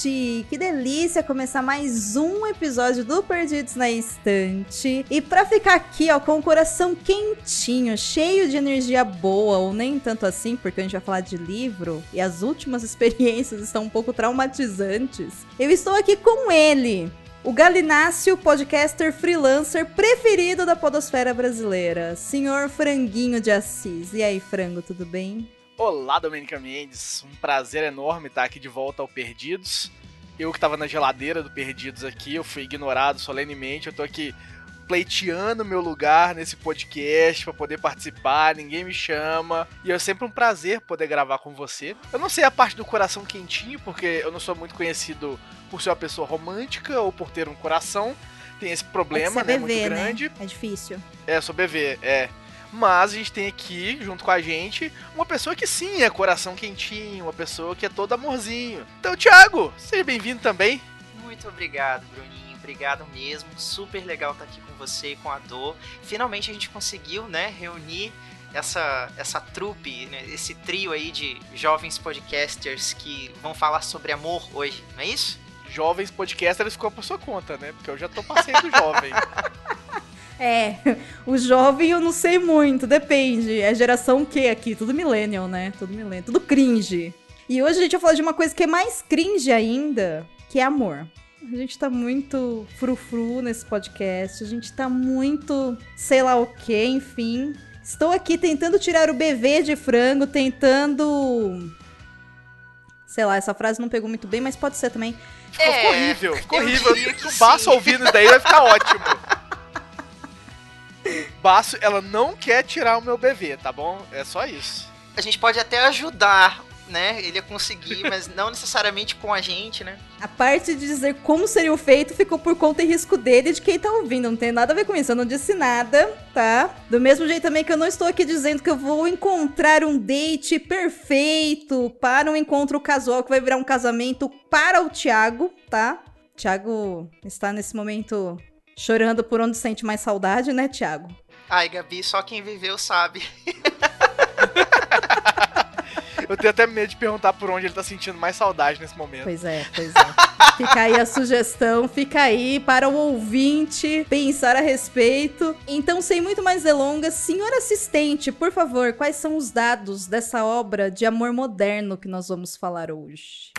Ouvinte! Que delícia começar mais um episódio do Perdidos na Estante. E pra ficar aqui, ó, com o coração quentinho, cheio de energia boa, ou nem tanto assim, porque a gente vai falar de livro e as últimas experiências estão um pouco traumatizantes, eu estou aqui com ele, o Galinácio, podcaster freelancer preferido da podosfera brasileira, senhor Franguinho de Assis. E aí, Frango, tudo bem? Olá, Domenica Mendes. Um prazer enorme estar aqui de volta ao Perdidos. Eu que estava na geladeira do Perdidos aqui, eu fui ignorado solenemente. Eu tô aqui pleiteando meu lugar nesse podcast para poder participar, ninguém me chama. E é sempre um prazer poder gravar com você. Eu não sei a parte do coração quentinho, porque eu não sou muito conhecido por ser uma pessoa romântica ou por ter um coração. Tem esse problema, é né? BV, muito grande. Né? É difícil. É, sou BV, é. Mas a gente tem aqui, junto com a gente, uma pessoa que sim é coração quentinho, uma pessoa que é todo amorzinho. Então, Thiago, seja bem-vindo também. Muito obrigado, Bruninho. Obrigado mesmo. Super legal estar aqui com você e com a Dor. Finalmente a gente conseguiu, né, reunir essa, essa trupe, né, esse trio aí de jovens podcasters que vão falar sobre amor hoje, não é isso? Jovens podcasters ficou por sua conta, né? Porque eu já tô passando do jovem. É, o jovem eu não sei muito, depende. É geração o quê aqui? Tudo millennial, né? Tudo millennial, tudo cringe. E hoje a gente vai falar de uma coisa que é mais cringe ainda, que é amor. A gente tá muito frufru nesse podcast, a gente tá muito sei lá o que, enfim. Estou aqui tentando tirar o BV de frango, tentando. Sei lá, essa frase não pegou muito bem, mas pode ser também. Ficou, É, horrível, ficou eu horrível. que Baço sim. ouvindo isso daí vai ficar ótimo. Baço, ela não quer tirar o meu BV, tá bom? É só isso. A gente pode até ajudar, né, ele a conseguir, mas não necessariamente com a gente, né? A parte de dizer como seria o feito ficou por conta e risco dele e de quem tá ouvindo. Não tem nada a ver com isso. Eu não disse nada, tá? Do mesmo jeito também que eu não estou aqui dizendo que eu vou encontrar um date perfeito para um encontro casual que vai virar um casamento para o Thiago, tá? Thiago está nesse momento chorando por onde sente mais saudade, né, Thiago? Ai, Gabi, só quem viveu sabe. Eu tenho até medo de perguntar por onde ele tá sentindo mais saudade nesse momento. Pois é, pois é. Fica aí a sugestão, fica aí para o ouvinte pensar a respeito. Então, sem muito mais delongas, senhor assistente, por favor, quais são os dados dessa obra de amor moderno que nós vamos falar hoje?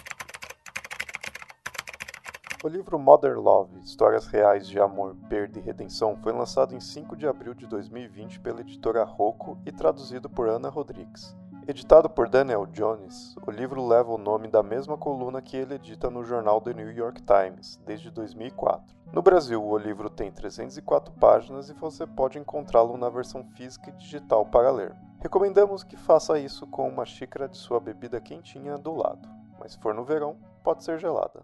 O livro Modern Love, Histórias Reais de Amor, Perda e Redenção foi lançado em 5 de abril de 2020 pela editora Rocco e traduzido por Ana Rodrigues. Editado por Daniel Jones, o livro leva o nome da mesma coluna que ele edita no jornal The New York Times, desde 2004. No Brasil, o livro tem 304 páginas e você pode encontrá-lo na versão física e digital para ler. Recomendamos que faça isso com uma xícara de sua bebida quentinha do lado, mas se for no verão, pode ser gelada.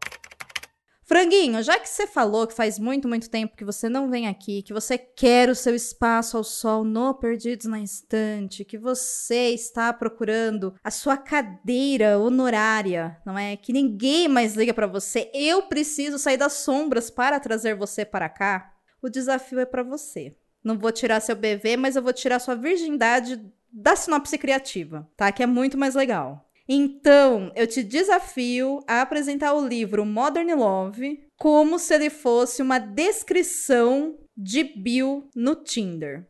Franguinho, já que você falou que faz muito, muito tempo que você não vem aqui, que você quer o seu espaço ao sol no Perdidos na Estante, que você está procurando a sua cadeira honorária, não é? Que ninguém mais liga pra você, eu preciso sair das sombras para trazer você para cá. O desafio é pra você. Não vou tirar seu BV, mas eu vou tirar sua virgindade da sinopse criativa, tá? Que é muito mais legal. Então, eu te desafio a apresentar o livro Modern Love como se ele fosse uma descrição de Bill no Tinder.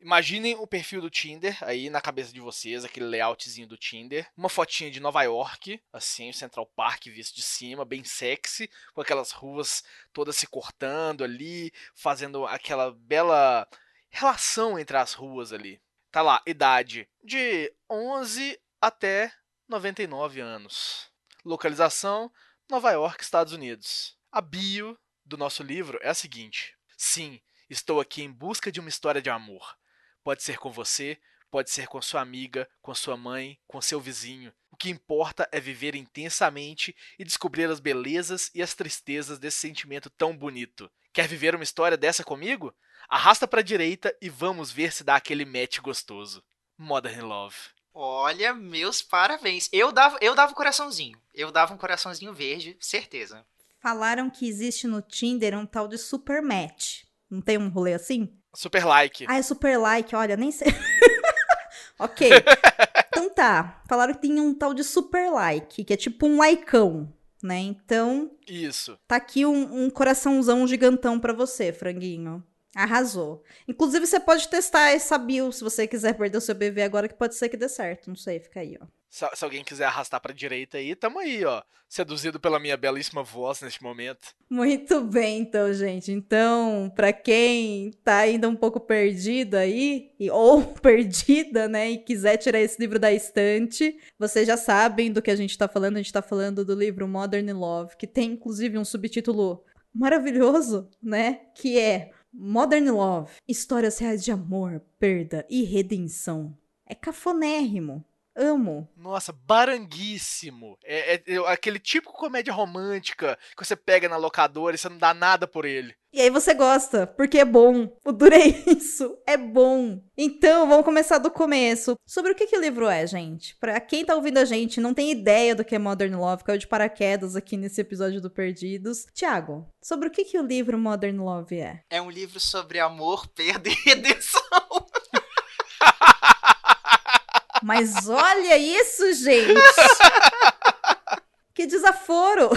Imaginem o perfil do Tinder aí na cabeça de vocês, aquele layoutzinho do Tinder. Uma fotinha de Nova York, assim, Central Park visto de cima, bem sexy, com aquelas ruas todas se cortando ali, fazendo aquela bela relação entre as ruas ali. Tá lá, idade de 11 até 99 anos. Localização: Nova York, Estados Unidos. A bio do nosso livro é a seguinte: Sim, estou aqui em busca de uma história de amor. Pode ser com você, pode ser com sua amiga, com sua mãe, com seu vizinho. O que importa é viver intensamente e descobrir as belezas e as tristezas desse sentimento tão bonito. Quer viver uma história dessa comigo? Arrasta pra direita e vamos ver se dá aquele match gostoso. Modern Love. Olha, meus parabéns. Eu dava, eu dava um coraçãozinho. Eu dava um coraçãozinho verde, certeza. Falaram que existe no Tinder um tal de super match. Não tem um rolê assim? Super like. Ah, é super like, olha, nem sei. ok. Então tá. Falaram que tem um tal de super like, que é tipo um likeão, né? Então, Isso. tá aqui um, um coraçãozão gigantão pra você, franguinho. Arrasou. Inclusive, você pode testar essa bio se você quiser perder o seu BV agora, que pode ser que dê certo. Não sei, fica aí, ó. Se, se alguém quiser arrastar pra direita aí, tamo aí, ó. Seduzido pela minha belíssima voz neste momento. Muito bem, então, gente. Então, pra quem tá ainda um pouco perdido aí, e- ou perdida, né, e quiser tirar esse livro da estante, vocês já sabem do que a gente tá falando. A gente tá falando do livro Modern Love, que tem inclusive um subtítulo maravilhoso, né, que é Modern Love: Histórias reais de amor, perda e redenção. É cafonérrimo. Amo. Nossa, baranguíssimo. É, é- é aquele tipo de comédia romântica que você pega na locadora e você não dá nada por ele. E aí você gosta, porque é bom. O duro é isso, é bom. Então, vamos começar do começo. Sobre o que, que o livro é, gente? Pra quem tá ouvindo a gente, não tem ideia do que é Modern Love, caiu de paraquedas aqui nesse episódio do Perdidos. Tiago, sobre o que, que o livro Modern Love é? É um livro sobre amor, perda e redenção. Mas olha isso, gente! Que desaforo!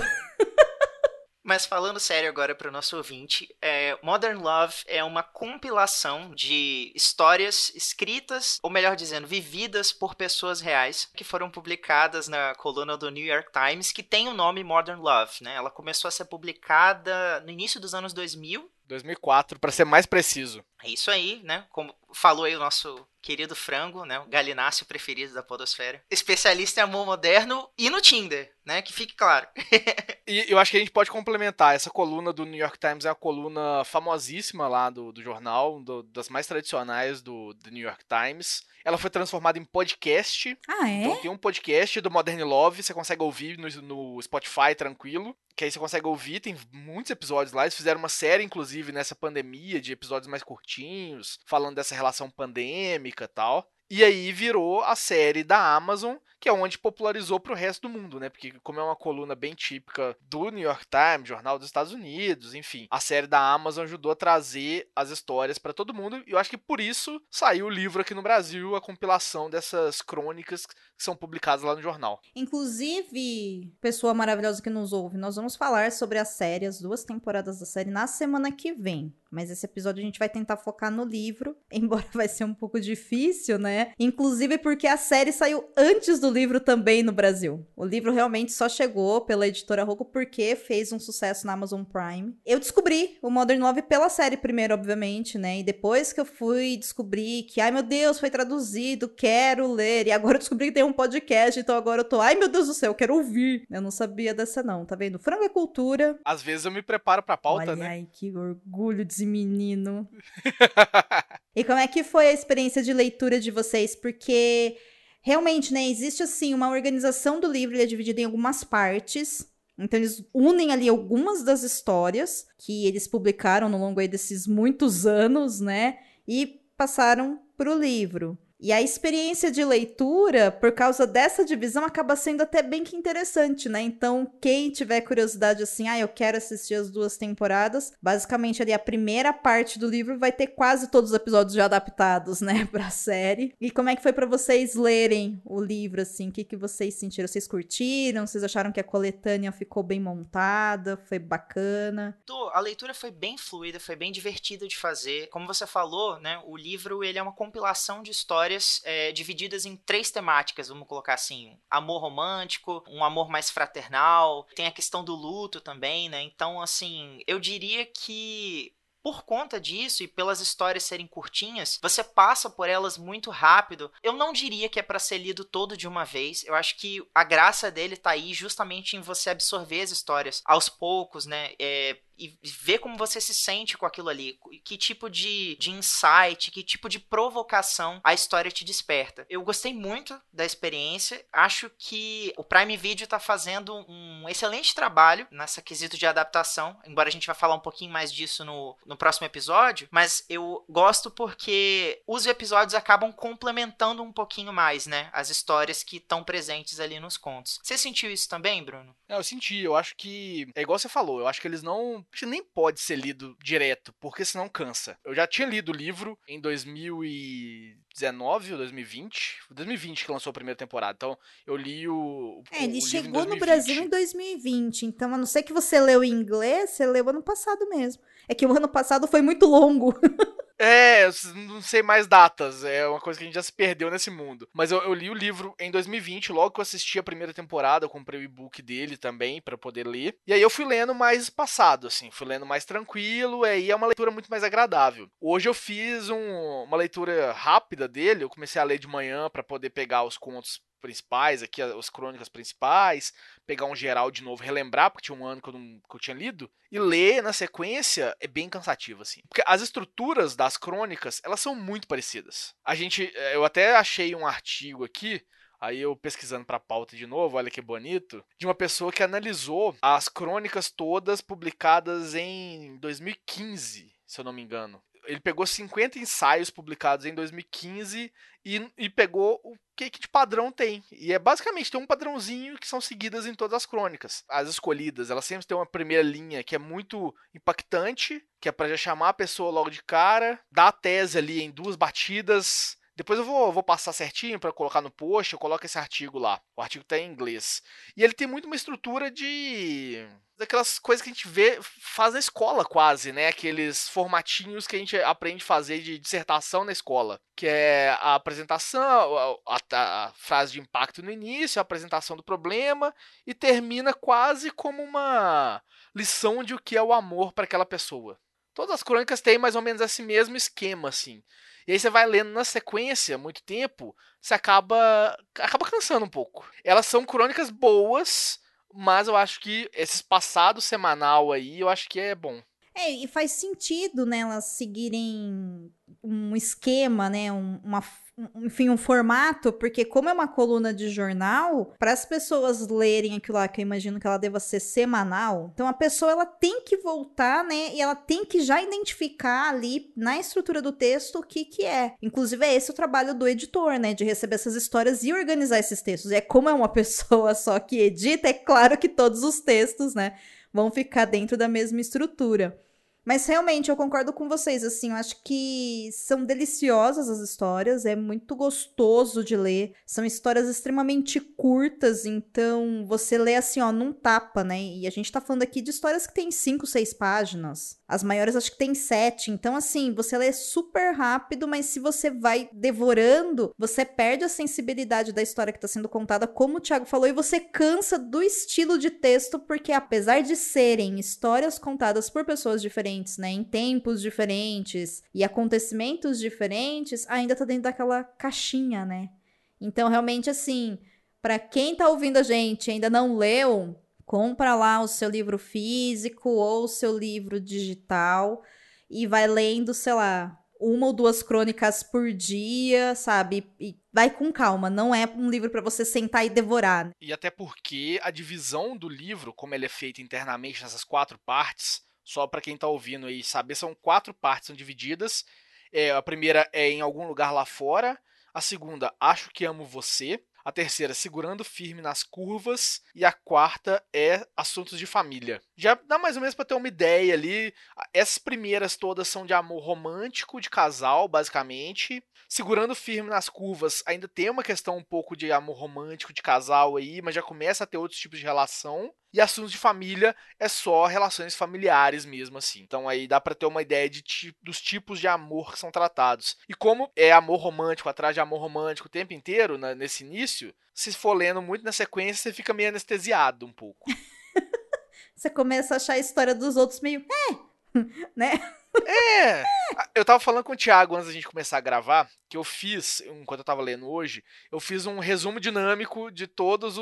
Mas falando sério agora para o nosso ouvinte, é, Modern Love é uma compilação de histórias escritas, ou melhor dizendo, vividas por pessoas reais, que foram publicadas na coluna do New York Times, que tem o nome Modern Love. Né? Ela começou a ser publicada no início dos anos 2000. 2004, pra ser mais preciso. É isso aí, né? Como falou aí o nosso querido frango, né? O galináceo preferido da podosfera. Especialista em amor moderno e no Tinder, né? Que fique claro. E eu acho que a gente pode complementar. Essa coluna do New York Times é uma coluna famosíssima lá do, do jornal, do- das mais tradicionais do, do New York Times. Ela foi transformada em podcast. Ah, Então é? tem um podcast do Modern Love, você consegue ouvir no, no Spotify tranquilo. Que aí você consegue ouvir, tem muitos episódios lá. Eles fizeram uma série, inclusive, nessa pandemia, de episódios mais curtinhos, falando dessa relação pandêmica e tal. E aí virou a série da Amazon, que é onde popularizou pro resto do mundo, né? Porque como é uma coluna bem típica do New York Times, jornal dos Estados Unidos, enfim, a série da Amazon ajudou a trazer as histórias pra todo mundo. E eu acho que por isso saiu o livro aqui no Brasil, a compilação dessas crônicas que são publicadas lá no jornal. Inclusive, pessoa maravilhosa que nos ouve, nós vamos falar sobre a série, as duas temporadas da série, na semana que vem. Mas esse episódio a gente vai tentar focar no livro, embora vai ser um pouco difícil, né? Inclusive porque a série saiu antes do livro também no Brasil. O livro realmente só chegou pela editora Rocco porque fez um sucesso na Amazon Prime. Eu descobri o Modern Love pela série primeiro, obviamente, né? E depois que eu fui descobrir que, ai meu Deus, foi traduzido, quero ler. E agora eu descobri que tem um podcast, então agora eu tô, ai meu Deus do céu, eu quero ouvir. Eu não sabia dessa não, tá vendo? Frango é cultura. Às vezes eu me preparo pra pauta, Olha né? aí, que orgulho desse menino. E como é que foi a experiência de leitura de vocês? Porque realmente, né, existe assim uma organização do livro, ele é dividido em algumas partes. Então eles unem ali algumas das histórias que eles publicaram no longo aí desses muitos anos, né, e passaram pro livro. E a experiência de leitura, por causa dessa divisão, acaba sendo até bem que interessante, né? Então, quem tiver curiosidade assim, ah, eu quero assistir as duas temporadas, basicamente ali a primeira parte do livro vai ter quase todos os episódios já adaptados, né, pra série. E como é que foi pra vocês lerem o livro, assim? O que, que vocês sentiram? Vocês curtiram? Vocês acharam que a coletânea ficou bem montada? Foi bacana? A leitura foi bem fluida, foi bem divertida de fazer. Como você falou, né, o livro ele é uma compilação de histórias é, divididas em três temáticas, vamos colocar assim: amor romântico, um amor mais fraternal, tem a questão do luto também, né? Então, assim, eu diria que por conta disso e pelas histórias serem curtinhas, você passa por elas muito rápido. Eu não diria que é para ser lido todo de uma vez. Eu acho que a graça dele tá aí justamente em você absorver as histórias aos poucos, né? É, e ver como você se sente com aquilo ali. Que tipo de, de insight, que tipo de provocação a história te desperta. Eu gostei muito da experiência. Acho que o Prime Video tá fazendo um excelente trabalho nessa quesito de adaptação. Embora a gente vá falar um pouquinho mais disso no, no próximo episódio. Mas eu gosto porque os episódios acabam complementando um pouquinho mais, né? As histórias que estão presentes ali nos contos. Você sentiu isso também, Bruno? É, eu senti. Eu acho que. É igual você falou. Eu acho que eles não. Que nem pode ser lido direto, porque senão cansa. Eu já tinha lido o livro em 2019 ou 2020. 2020 que lançou a primeira temporada. Então, eu li o. É, ele o chegou no Brasil em 2020. Então, a não ser que você leu em inglês, você leu ano passado mesmo. É que o ano passado foi muito longo. É, não sei mais datas, é uma coisa que a gente já se perdeu nesse mundo. Mas eu, eu li o livro em 2020, logo que eu assisti a primeira temporada, eu comprei o e-book dele também para poder ler. E aí eu fui lendo mais passado, assim, fui lendo mais tranquilo, e aí é uma leitura muito mais agradável. Hoje eu fiz um, uma leitura rápida dele, eu comecei a ler de manhã para poder pegar os contos principais aqui, as crônicas principais, pegar um geral de novo, relembrar, porque tinha um ano que eu, não, que eu tinha lido, e ler na sequência é bem cansativo, assim. Porque as estruturas das crônicas, elas são muito parecidas. A gente, eh, eu até achei um artigo aqui, Aí eu pesquisando para pauta de novo, olha que bonito, de uma pessoa que analisou as crônicas todas publicadas em 2015, se eu não me engano ele pegou 50 ensaios publicados em 2015 e, e pegou o que, que de padrão tem. E é basicamente tem um padrãozinho que são seguidas em todas as crônicas. As escolhidas, elas sempre têm uma primeira linha que é muito impactante, que é para já chamar a pessoa logo de cara, dar a tese ali em duas batidas, depois eu vou, vou passar certinho para colocar no post, eu coloco esse artigo lá. O artigo está em inglês. E ele tem muito uma estrutura de daquelas coisas que a gente vê faz na escola quase, né? Aqueles formatinhos que a gente aprende a fazer de dissertação na escola, que é a apresentação, a, a, a frase de impacto no início, a apresentação do problema e termina quase como uma lição de o que é o amor para aquela pessoa. Todas as crônicas têm mais ou menos esse mesmo esquema, assim. E aí você vai lendo na sequência muito tempo, você acaba acaba cansando um pouco. Elas são crônicas boas, mas eu acho que esse passado semanal aí, eu acho que é bom. É, e faz sentido, né, elas seguirem um esquema, né, um, uma, enfim, um formato, porque como é uma coluna de jornal, para as pessoas lerem aquilo lá, que eu imagino que ela deva ser semanal, então a pessoa ela tem que voltar, né, e ela tem que já identificar ali na estrutura do texto o que que é. Inclusive é esse o trabalho do editor, né, de receber essas histórias e organizar esses textos. É como é uma pessoa só que edita, é claro que todos os textos, né, vão ficar dentro da mesma estrutura. Mas realmente eu concordo com vocês, assim, eu acho que são deliciosas as histórias, é muito gostoso de ler. São histórias extremamente curtas, então você lê assim, ó, num tapa, né? E a gente tá falando aqui de histórias que tem cinco, seis páginas. As maiores acho que tem sete. Então, assim, você lê super rápido, mas se você vai devorando, você perde a sensibilidade da história que tá sendo contada, como o Thiago falou, e você cansa do estilo de texto, porque apesar de serem histórias contadas por pessoas diferentes, diferentes, né? Em tempos diferentes e acontecimentos diferentes, ainda tá dentro daquela caixinha, né? Então, realmente, assim, para quem tá ouvindo a gente e ainda não leu, compra lá o seu livro físico ou o seu livro digital e vai lendo, sei lá, uma ou duas crônicas por dia, sabe? E vai com calma, não é um livro para você sentar e devorar. E até porque a divisão do livro, como ele é feito internamente nessas quatro partes, só para quem está ouvindo aí saber, são quatro partes são divididas. É, a primeira é em algum lugar lá fora. A segunda, acho que amo você. A terceira, segurando firme nas curvas. E a quarta é assuntos de família. Já dá mais ou menos para ter uma ideia ali. Essas primeiras todas são de amor romântico, de casal, basicamente. Segurando firme nas curvas, ainda tem uma questão um pouco de amor romântico, de casal aí, mas já começa a ter outros tipos de relação. E assuntos de família é só relações familiares mesmo, assim. Então aí dá para ter uma ideia de dos tipos de amor que são tratados. E como é amor romântico atrás de amor romântico o tempo inteiro, né, nesse início, se for lendo muito na sequência, você fica meio anestesiado um pouco. você começa a achar a história dos outros meio. É! né? É! Eu tava falando com o Thiago antes da gente começar a gravar, que eu fiz, enquanto eu tava lendo hoje, eu fiz um resumo dinâmico de todas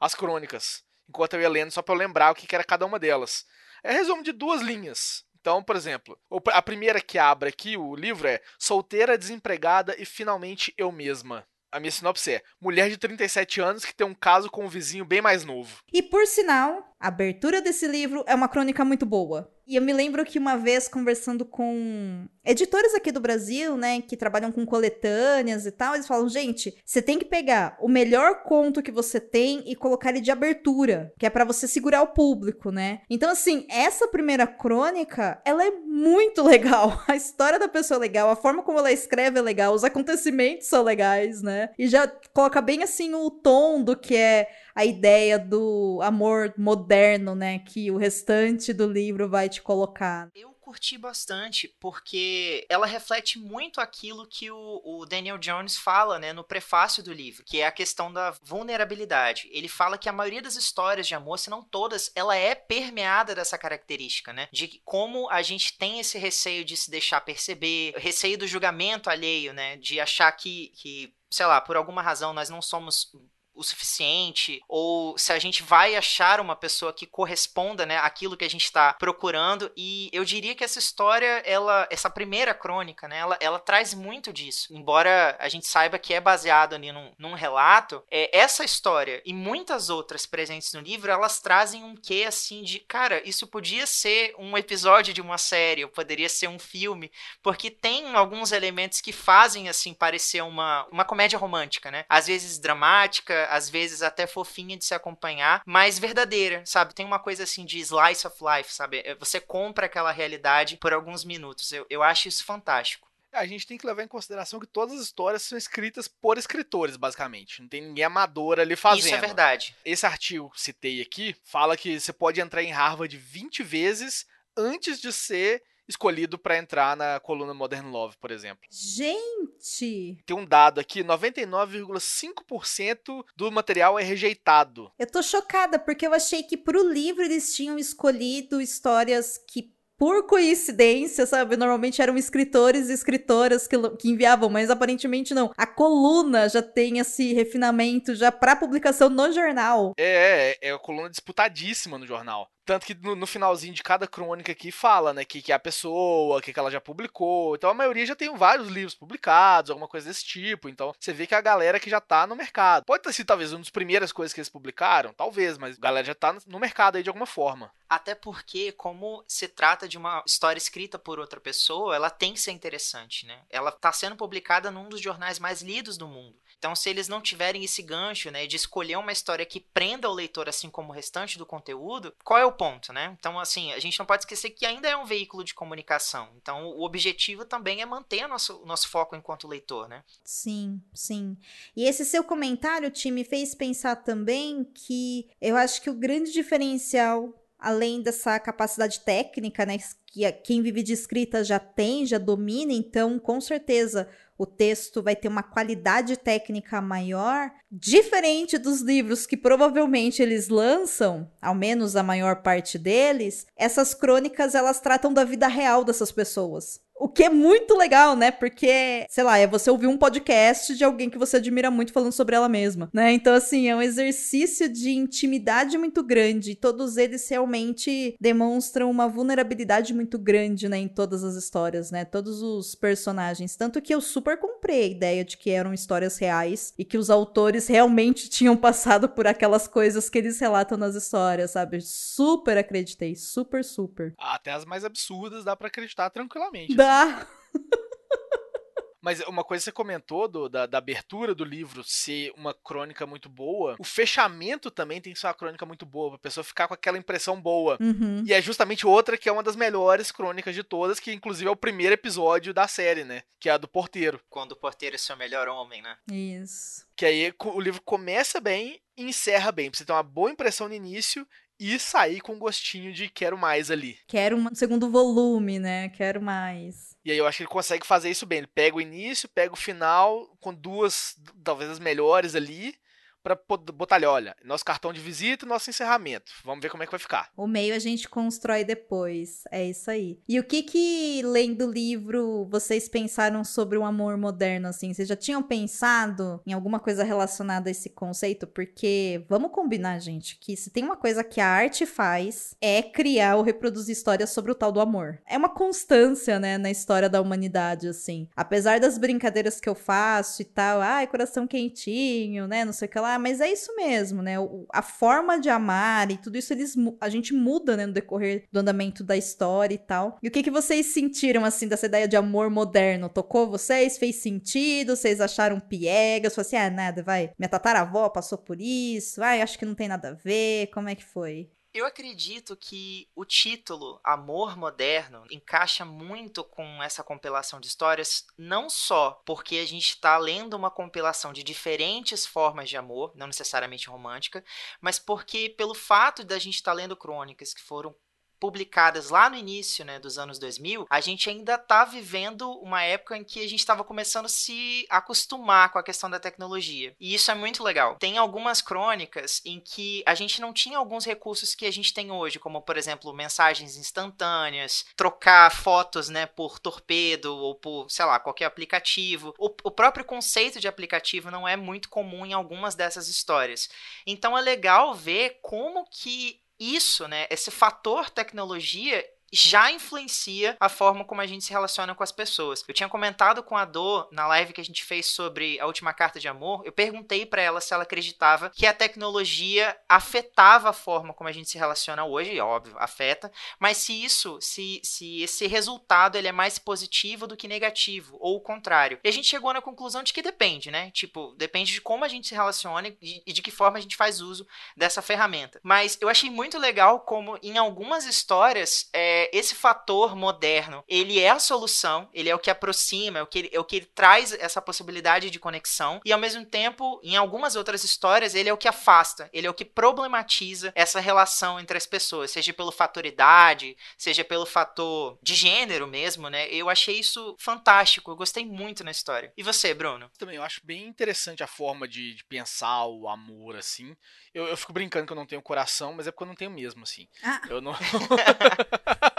as crônicas enquanto eu ia lendo, só pra eu lembrar o que, que era cada uma delas. É resumo de duas linhas. Então, por exemplo, a primeira que abre aqui o livro é Solteira, desempregada e finalmente eu mesma. A minha sinopse é: mulher de 37 anos que tem um caso com um vizinho bem mais novo. E por sinal, a abertura desse livro é uma crônica muito boa. E eu me lembro que uma vez conversando com editores aqui do Brasil, né, que trabalham com coletâneas e tal, eles falam: gente, você tem que pegar o melhor conto que você tem e colocar ele de abertura, que é para você segurar o público, né? Então, assim, essa primeira crônica, ela é muito legal. A história da pessoa é legal, a forma como ela escreve é legal, os acontecimentos são legais, né? E já coloca bem assim o tom do que é a ideia do amor moderno, né? Que o restante do livro vai te colocar. Eu curti bastante, porque ela reflete muito aquilo que o, o, Daniel Jones fala né, no prefácio do livro, que é a questão da vulnerabilidade. Ele fala que a maioria das histórias de amor, se não todas, ela é permeada dessa característica, né? De como a gente tem esse receio de se deixar perceber, receio do julgamento alheio, né? De achar que, que sei lá, por alguma razão nós não somos o suficiente, ou se a gente vai achar uma pessoa que corresponda, né, àquilo que a gente está procurando. E eu diria que essa história, ela, essa primeira crônica, né, ela, ela traz muito disso. Embora a gente saiba que é baseado ali num, num relato, é, essa história e muitas outras presentes no livro, elas trazem um quê assim de, cara, isso podia ser um episódio de uma série, ou poderia ser um filme, porque tem alguns elementos que fazem assim parecer uma, uma comédia romântica, né? Às vezes dramática, às vezes até fofinha de se acompanhar, mas verdadeira, sabe? Tem uma coisa assim de slice of life, sabe? É, você compra aquela realidade por alguns minutos. Eu, eu acho isso fantástico. A gente tem que levar em consideração que todas as histórias são escritas por escritores, basicamente. Não tem ninguém amador ali fazendo. Isso é verdade. Esse artigo que citei aqui fala que você pode entrar em Harvard 20 vezes antes de ser escolhido para entrar na coluna Modern Love, por exemplo. Gente! Tem um dado aqui, 99,5% do material é rejeitado. Eu tô chocada porque eu achei que pro livro eles tinham escolhido histórias que por coincidência, sabe? Normalmente eram escritores e escritoras que, que, enviavam, mas aparentemente não. A coluna já tem esse refinamento já para publicação no jornal. É, é, é a coluna disputadíssima no jornal. Tanto que no, no, finalzinho de cada crônica aqui fala, né, que, que é a pessoa, que, que ela já publicou. Então a maioria já tem vários livros publicados, alguma coisa desse tipo. Então você vê que é a galera que já tá no mercado. Pode ter sido talvez uma das primeiras coisas que eles publicaram, talvez, mas a galera já tá no mercado aí de alguma forma. Até porque, como se trata de uma história escrita por outra pessoa, ela tem que ser interessante, né? Ela tá sendo publicada num dos jornais mais lidos do mundo. Então, se eles não tiverem esse gancho, né, de escolher uma história que prenda o leitor assim como o restante do conteúdo, qual é o ponto, né? Então, assim, a gente não pode esquecer que ainda é um veículo de comunicação. Então, o objetivo também é manter o nosso, o nosso foco enquanto leitor, né? Sim, sim. E esse seu comentário, Tim, me fez pensar também que eu acho que o grande diferencial além dessa capacidade técnica, né, que quem vive de escrita já tem, já domina, então com certeza o texto vai ter uma qualidade técnica maior, diferente dos livros que provavelmente eles lançam, ao menos a maior parte deles, essas crônicas elas tratam da vida real dessas pessoas. O que é muito legal, né? Porque, sei lá, é você ouvir um podcast de alguém que você admira muito falando sobre ela mesma, né? Então, assim, é um exercício de intimidade muito grande. E todos eles realmente demonstram uma vulnerabilidade muito grande, né? Em todas as histórias, né? Todos os personagens. Tanto que eu super comprei a ideia de que eram histórias reais e que os autores realmente tinham passado por aquelas coisas que eles relatam nas histórias, sabe? Super acreditei. Super, super. Até as mais absurdas dá para acreditar tranquilamente. Dá. Mas uma coisa que você comentou do, da, da, abertura do livro ser uma crônica muito boa, o fechamento também tem que ser uma crônica muito boa, pra pessoa ficar com aquela impressão boa. Uhum. E é justamente outra que é uma das melhores crônicas de todas, que inclusive é o primeiro episódio da série, né? Que é a do porteiro. Quando o porteiro é seu melhor homem, né? Isso. Que aí o livro começa bem e encerra bem, pra você ter uma boa impressão no início e sair com gostinho de quero mais ali. Quero um segundo volume, né? Quero mais. E aí eu acho que ele consegue fazer isso bem. Ele pega o início, pega o final, com duas, talvez as melhores ali, pra botar ali, olha, nosso cartão de visita e nosso encerramento. Vamos ver como é que vai ficar. O meio a gente constrói depois. É isso aí. E o que que, lendo o livro, vocês pensaram sobre o amor moderno, assim? Vocês já tinham pensado em alguma coisa relacionada a esse conceito? Porque, vamos combinar, gente, que se tem uma coisa que a arte faz, é criar ou reproduzir histórias sobre o tal do amor. É uma constância, né, na história da humanidade, assim. Apesar das brincadeiras que eu faço e tal, ai, coração quentinho, né, não sei o que lá, mas é isso mesmo, né? A forma de amar e tudo isso eles a gente muda, né, no decorrer do andamento da história e tal. E o que que vocês sentiram assim dessa ideia de amor moderno? Tocou vocês? Fez sentido? Vocês acharam piegas? Falei assim: "Ah, nada, vai. Minha tataravó passou por isso. Ai, acho que não tem nada a ver. Como é que foi?" Eu acredito que o título Amor Moderno encaixa muito com essa compilação de histórias, não só porque a gente está lendo uma compilação de diferentes formas de amor, não necessariamente romântica, mas porque pelo fato da gente estar tá lendo crônicas que foram publicadas lá no início né, dos anos 2000, a gente ainda está vivendo uma época em que a gente estava começando a se acostumar com a questão da tecnologia. E isso é muito legal. Tem algumas crônicas em que a gente não tinha alguns recursos que a gente tem hoje, como, por exemplo, mensagens instantâneas, trocar fotos né, por torpedo ou por, sei lá, qualquer aplicativo. O, o próprio conceito de aplicativo não é muito comum em algumas dessas histórias. Então é legal ver como que isso, né, esse fator tecnologia já influencia a forma como a gente se relaciona com as pessoas. Eu tinha comentado com a Dor na live que a gente fez sobre a última carta de amor, eu perguntei para ela se ela acreditava que a tecnologia afetava a forma como a gente se relaciona hoje, óbvio, afeta, mas se isso, se, se esse resultado ele é mais positivo do que negativo, ou o contrário. E a gente chegou na conclusão de que depende, né? Tipo, depende de como a gente se relaciona e de que forma a gente faz uso dessa ferramenta. Mas eu achei muito legal como em algumas histórias é, é, esse fator moderno, ele é a solução, ele é o que aproxima, é o que, ele, é o que ele traz essa possibilidade de conexão, e ao mesmo tempo, em algumas outras histórias, ele é o que afasta, ele é o que problematiza essa relação entre as pessoas, seja pelo fator idade, seja pelo fator de gênero mesmo, né? Eu achei isso fantástico, eu gostei muito na história. E você, Bruno? Também, eu acho bem interessante a forma de, de pensar o amor, assim. Eu, eu, fico brincando que eu não tenho coração, mas é porque eu não tenho mesmo, assim. Ah. Eu não.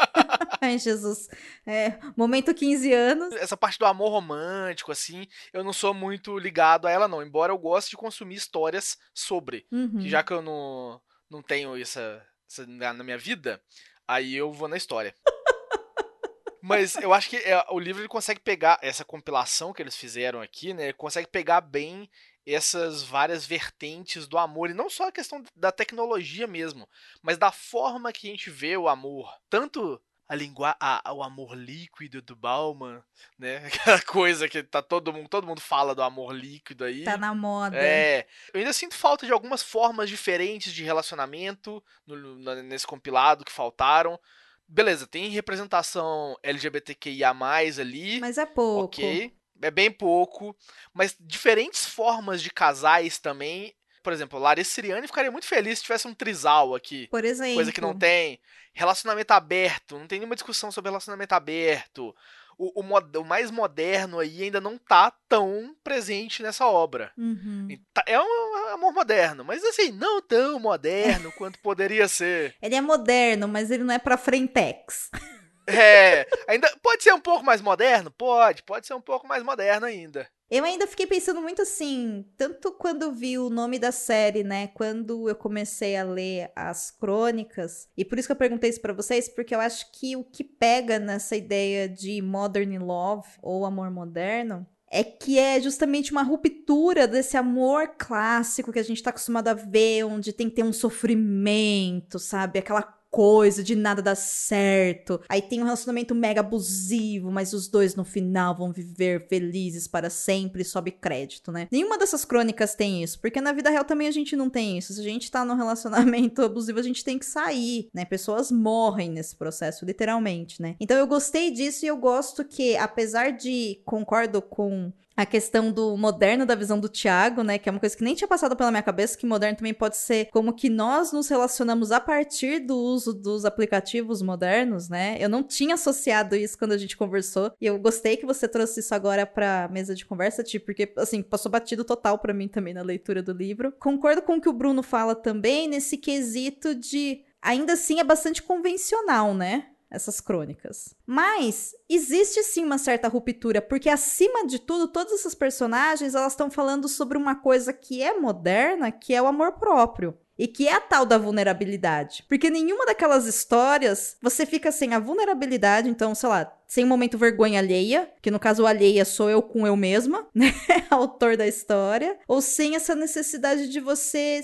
Ai, Jesus. É, momento 15 anos. Essa parte do amor romântico, assim, eu não sou muito ligado a ela, não. Embora eu goste de consumir histórias sobre. Uhum. Que já que eu não, não tenho essa na minha vida, aí eu vou na história. Mas eu acho que é, o livro ele consegue pegar essa compilação que eles fizeram aqui, né? Ele consegue pegar bem essas várias vertentes do amor e não só a questão da tecnologia mesmo, mas da forma que a gente vê o amor, tanto a língua, a, o amor líquido do Bauman, né? Aquela coisa que tá todo mundo, todo mundo fala do amor líquido aí. Tá na moda. É. Eu ainda sinto falta de algumas formas diferentes de relacionamento no, nesse compilado que faltaram. Beleza, tem representação LGBTQIA ali. Mas é pouco. Ok. É bem pouco. Mas diferentes formas de casais também por exemplo, Larissa Siriane ficaria muito feliz se tivesse um trisal aqui. Por exemplo. Coisa que não tem. Relacionamento aberto. Não tem nenhuma discussão sobre relacionamento aberto. O, o, o mais moderno aí ainda não tá tão presente nessa obra. Uhum. Tá, é um amor moderno, mas assim, não tão moderno quanto poderia ser. Ele é moderno, mas ele não é pra frentex. É, ainda pode ser um pouco mais moderno? Pode, pode ser um pouco mais moderno ainda. Eu ainda fiquei pensando muito assim, tanto quando vi o nome da série, né? Quando eu comecei a ler as crônicas, e por isso que eu perguntei isso para vocês, porque eu acho que o que pega nessa ideia de modern love ou amor moderno é que é justamente uma ruptura desse amor clássico que a gente tá acostumado a ver, onde tem que ter um sofrimento, sabe? Aquela coisa, de nada dar certo. Aí tem um relacionamento mega abusivo, mas os dois no final vão viver felizes para sempre, sobe crédito, né? Nenhuma dessas crônicas tem isso, porque na vida real também a gente não tem isso. Se a gente tá num relacionamento abusivo, a gente tem que sair, né? Pessoas morrem nesse processo, literalmente, né? Então eu gostei disso e eu gosto que, apesar de concordo com a questão do moderno da visão do Tiago, né? Que é uma coisa que nem tinha passado pela minha cabeça, que moderno também pode ser como que nós nos relacionamos a partir do uso dos aplicativos modernos, né? Eu não tinha associado isso quando a gente conversou, e eu gostei que você trouxe isso agora pra mesa de conversa, tipo, porque, assim, passou batido total para mim também na leitura do livro. Concordo com o que o Bruno fala também nesse quesito de. Ainda assim é bastante convencional, né? Essas crônicas. Mas existe sim uma certa ruptura, porque acima de tudo, todas essas personagens, elas estão falando sobre uma coisa que é moderna, que é o amor próprio. E que é a tal da vulnerabilidade. Porque nenhuma daquelas histórias você fica sem a vulnerabilidade, então, sei lá, sem um momento vergonha alheia, que no caso alheia sou eu com eu mesma, né? Autor da história. Ou sem essa necessidade de você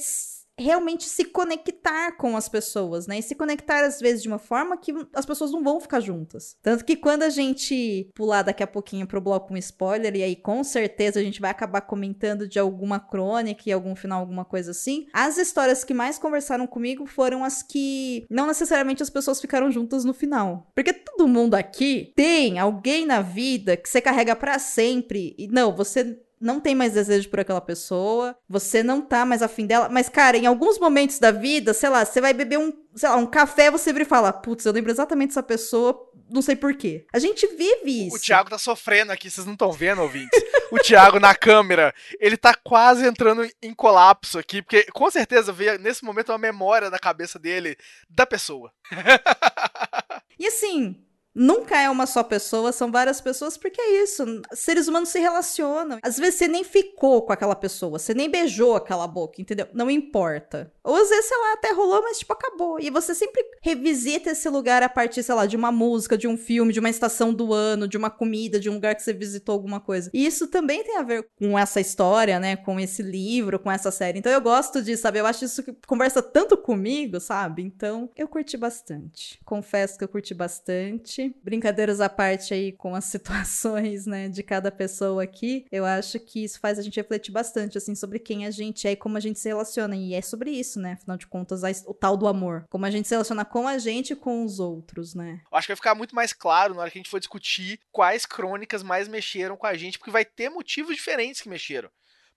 realmente se conectar com as pessoas, né? E se conectar às vezes de uma forma que as pessoas não vão ficar juntas. Tanto que quando a gente pular daqui a pouquinho pro bloco com spoiler, e aí com certeza a gente vai acabar comentando de alguma crônica e algum final, alguma coisa assim, as histórias que mais conversaram comigo foram as que não necessariamente as pessoas ficaram juntas no final. Porque todo mundo aqui tem alguém na vida que você carrega para sempre e não, você não tem mais desejo por aquela pessoa, você não tá mais afim dela, mas, cara, em alguns momentos da vida, sei lá, você vai beber um, sei lá, um café, você vira e fala, putz, eu lembro exatamente dessa pessoa, não sei porquê. A gente vive isso. O Thiago tá sofrendo aqui, vocês não estão vendo, ouvintes? o Thiago na câmera, ele tá quase entrando em colapso aqui, porque com certeza veio nesse momento uma memória na cabeça dele da pessoa. e assim, Nunca é uma só pessoa, são várias pessoas, porque é isso. Seres humanos se relacionam. Às vezes você nem ficou com aquela pessoa, você nem beijou aquela boca, entendeu? Não importa. Ou às vezes, sei lá, até rolou, mas tipo, acabou. E você sempre revisita esse lugar a partir, sei lá, de uma música, de um filme, de uma estação do ano, de uma comida, de um lugar que você visitou alguma coisa. E isso também tem a ver com essa história, né? Com esse livro, com essa série. Então eu gosto disso, sabe? Eu acho isso que conversa tanto comigo, sabe? Então eu curti bastante. Confesso que eu curti bastante. Brincadeiras à parte aí com as situações, né, de cada pessoa aqui, eu acho que isso faz a gente refletir bastante, assim, sobre quem a gente é e como a gente se relaciona. E é sobre isso, né? Afinal de contas, o tal do amor. Como a gente se relaciona com a gente e com os outros, né? Eu acho que vai ficar muito mais claro na hora que a gente for discutir quais crônicas mais mexeram com a gente, porque vai ter motivos diferentes que mexeram.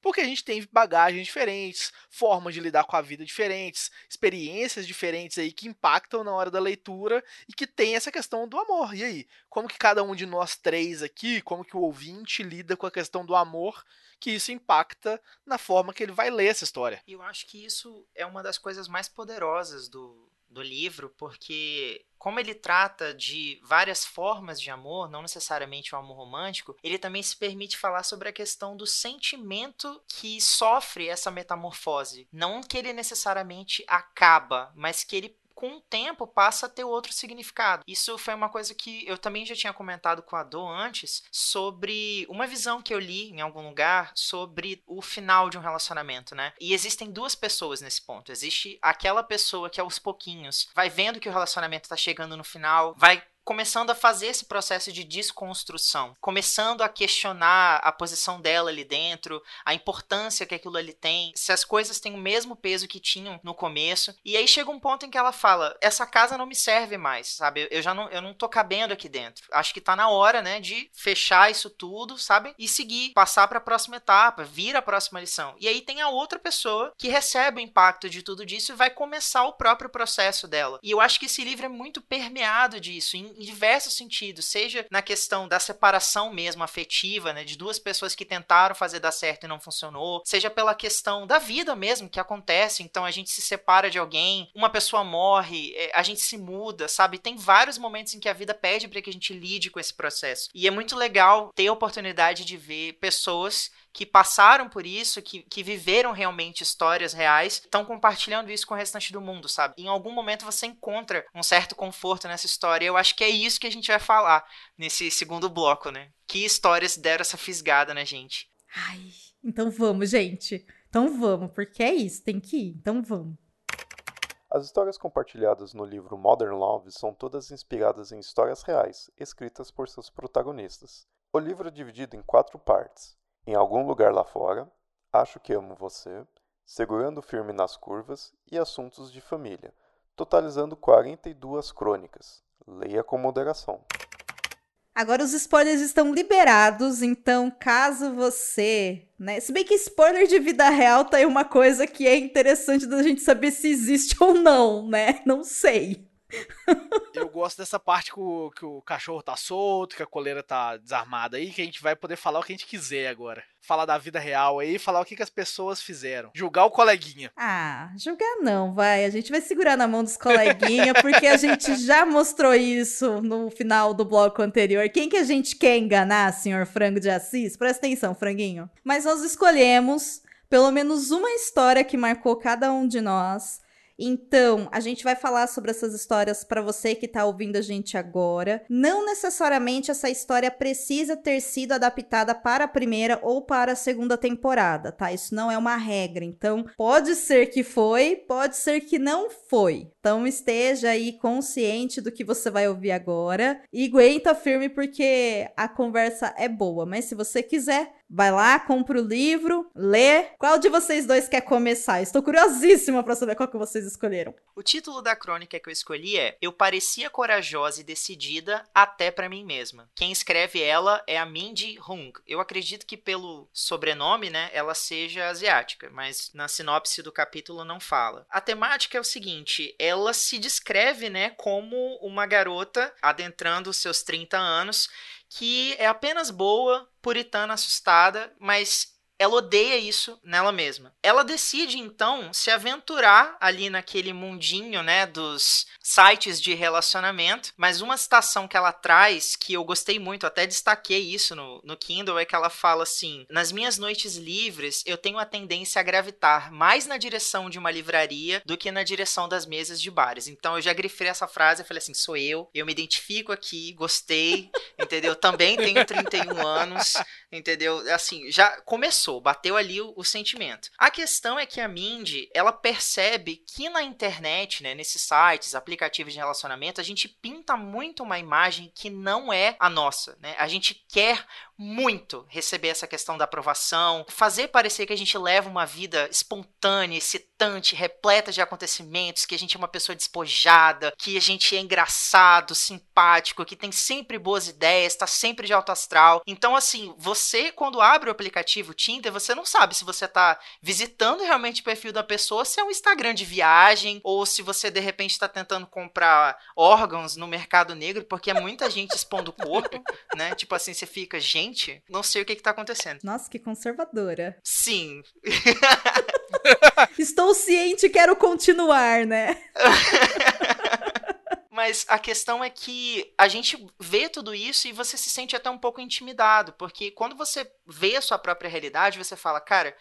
Porque a gente tem bagagens diferentes, formas de lidar com a vida diferentes, experiências diferentes aí que impactam na hora da leitura e que tem essa questão do amor. E aí, como que cada um de nós três aqui, como que o ouvinte lida com a questão do amor, que isso impacta na forma que ele vai ler essa história. Eu acho que isso é uma das coisas mais poderosas do, do livro, porque como ele trata de várias formas de amor, não necessariamente o amor romântico, ele também se permite falar sobre a questão do sentimento que sofre essa metamorfose. Não que ele necessariamente acaba, mas que ele com o tempo passa a ter outro significado. Isso foi uma coisa que eu também já tinha comentado com a Do antes sobre uma visão que eu li em algum lugar sobre o final de um relacionamento, né? E existem duas pessoas nesse ponto. Existe aquela pessoa que aos pouquinhos vai vendo que o relacionamento tá chegando no final, vai começando a fazer esse processo de desconstrução, começando a questionar a posição dela ali dentro, a importância que aquilo ali tem, se as coisas têm o mesmo peso que tinham no começo. E aí chega um ponto em que ela fala: "Essa casa não me serve mais, sabe? Eu já não eu não tô cabendo aqui dentro. Acho que tá na hora, né, de fechar isso tudo, sabe? E seguir, passar para a próxima etapa, vir a próxima lição". E aí tem a outra pessoa que recebe o impacto de tudo disso e vai começar o próprio processo dela. E eu acho que esse livro é muito permeado disso, em em diversos sentidos, seja na questão da separação mesmo afetiva, né, de duas pessoas que tentaram fazer dar certo e não funcionou, seja pela questão da vida mesmo que acontece, então a gente se separa de alguém, uma pessoa morre, é, a gente se muda, sabe? Tem vários momentos em que a vida pede para que a gente lide com esse processo. E é muito legal ter a oportunidade de ver pessoas que passaram por isso, que, que viveram realmente histórias reais, estão compartilhando isso com o restante do mundo, sabe? Em algum momento você encontra um certo conforto nessa história. Eu acho que é isso que a gente vai falar nesse segundo bloco, né? Que histórias deram essa fisgada na gente. Ai, então vamos, gente. Então vamos, porque é isso, tem que ir. Então vamos. As histórias compartilhadas no livro Modern Love são todas inspiradas em histórias reais, escritas por seus protagonistas. O livro é dividido em quatro partes. Em algum lugar lá fora, acho que amo você, segurando firme nas curvas e assuntos de família, totalizando 42 crônicas. Leia com moderação. Agora os spoilers estão liberados, então caso você, né? Se bem que spoiler de vida real tá aí uma coisa que é interessante da gente saber se existe ou não, né? Não sei. Eu gosto dessa parte que o, que o cachorro tá solto, que a coleira tá desarmada aí, que a gente vai poder falar o que a gente quiser agora. Falar da vida real aí, falar o que, que as pessoas fizeram. Julgar o coleguinha. Ah, julgar não, vai. A gente vai segurar na mão dos coleguinha, porque a gente já mostrou isso no final do bloco anterior. Quem que a gente quer enganar, senhor Frango de Assis? Presta atenção, franguinho. Mas nós escolhemos pelo menos uma história que marcou cada um de nós então, a gente vai falar sobre essas histórias para você que está ouvindo a gente agora. Não necessariamente essa história precisa ter sido adaptada para a primeira ou para a segunda temporada, tá? Isso não é uma regra. Então, pode ser que foi, pode ser que não foi. Então, esteja aí consciente do que você vai ouvir agora e aguenta firme porque a conversa é boa. Mas se você quiser, Vai lá, compra o livro, lê. Qual de vocês dois quer começar? Estou curiosíssima para saber qual que vocês escolheram. O título da crônica que eu escolhi é Eu parecia corajosa e decidida até para mim mesma. Quem escreve ela é a Mindy Hung. Eu acredito que pelo sobrenome, né, ela seja asiática, mas na sinopse do capítulo não fala. A temática é o seguinte, ela se descreve, né, como uma garota adentrando os seus 30 anos que é apenas boa, puritana, assustada, mas ela odeia isso nela mesma. Ela decide então se aventurar ali naquele mundinho, né, dos sites de relacionamento, mas uma citação que ela traz que eu gostei muito, até destaquei isso no, no Kindle, é que ela fala assim: "Nas minhas noites livres, eu tenho a tendência a gravitar mais na direção de uma livraria do que na direção das mesas de bares". Então eu já grifei essa frase e falei assim: "Sou eu, eu me identifico aqui, gostei, entendeu? Também tenho 31 anos, entendeu? Assim, já começou passou, bateu ali o, o, sentimento. A questão é que a Mindy, ela percebe que na internet, né, nesses sites, aplicativos de relacionamento, a gente pinta muito uma imagem que não é a nossa, né? A gente quer muito receber essa questão da aprovação, fazer parecer que a gente leva uma vida espontânea, excitante, repleta de acontecimentos, que a gente é uma pessoa despojada, que a gente é engraçado, simpático, que tem sempre boas ideias, tá sempre de alto astral. Então, assim, você, quando abre o aplicativo Tinder, você não sabe se você tá visitando realmente o perfil da pessoa, se é um Instagram de viagem, ou se você de repente tá tentando comprar órgãos no mercado negro, porque é muita gente expondo o corpo, né? Tipo assim, você fica, gente gente, não sei o que, que tá acontecendo. Nossa, que conservadora. Sim. Estou ciente, quero continuar, né? Mas a questão é que a gente vê tudo isso e você se sente até um pouco intimidado, porque quando você vê a sua própria realidade, você fala, cara,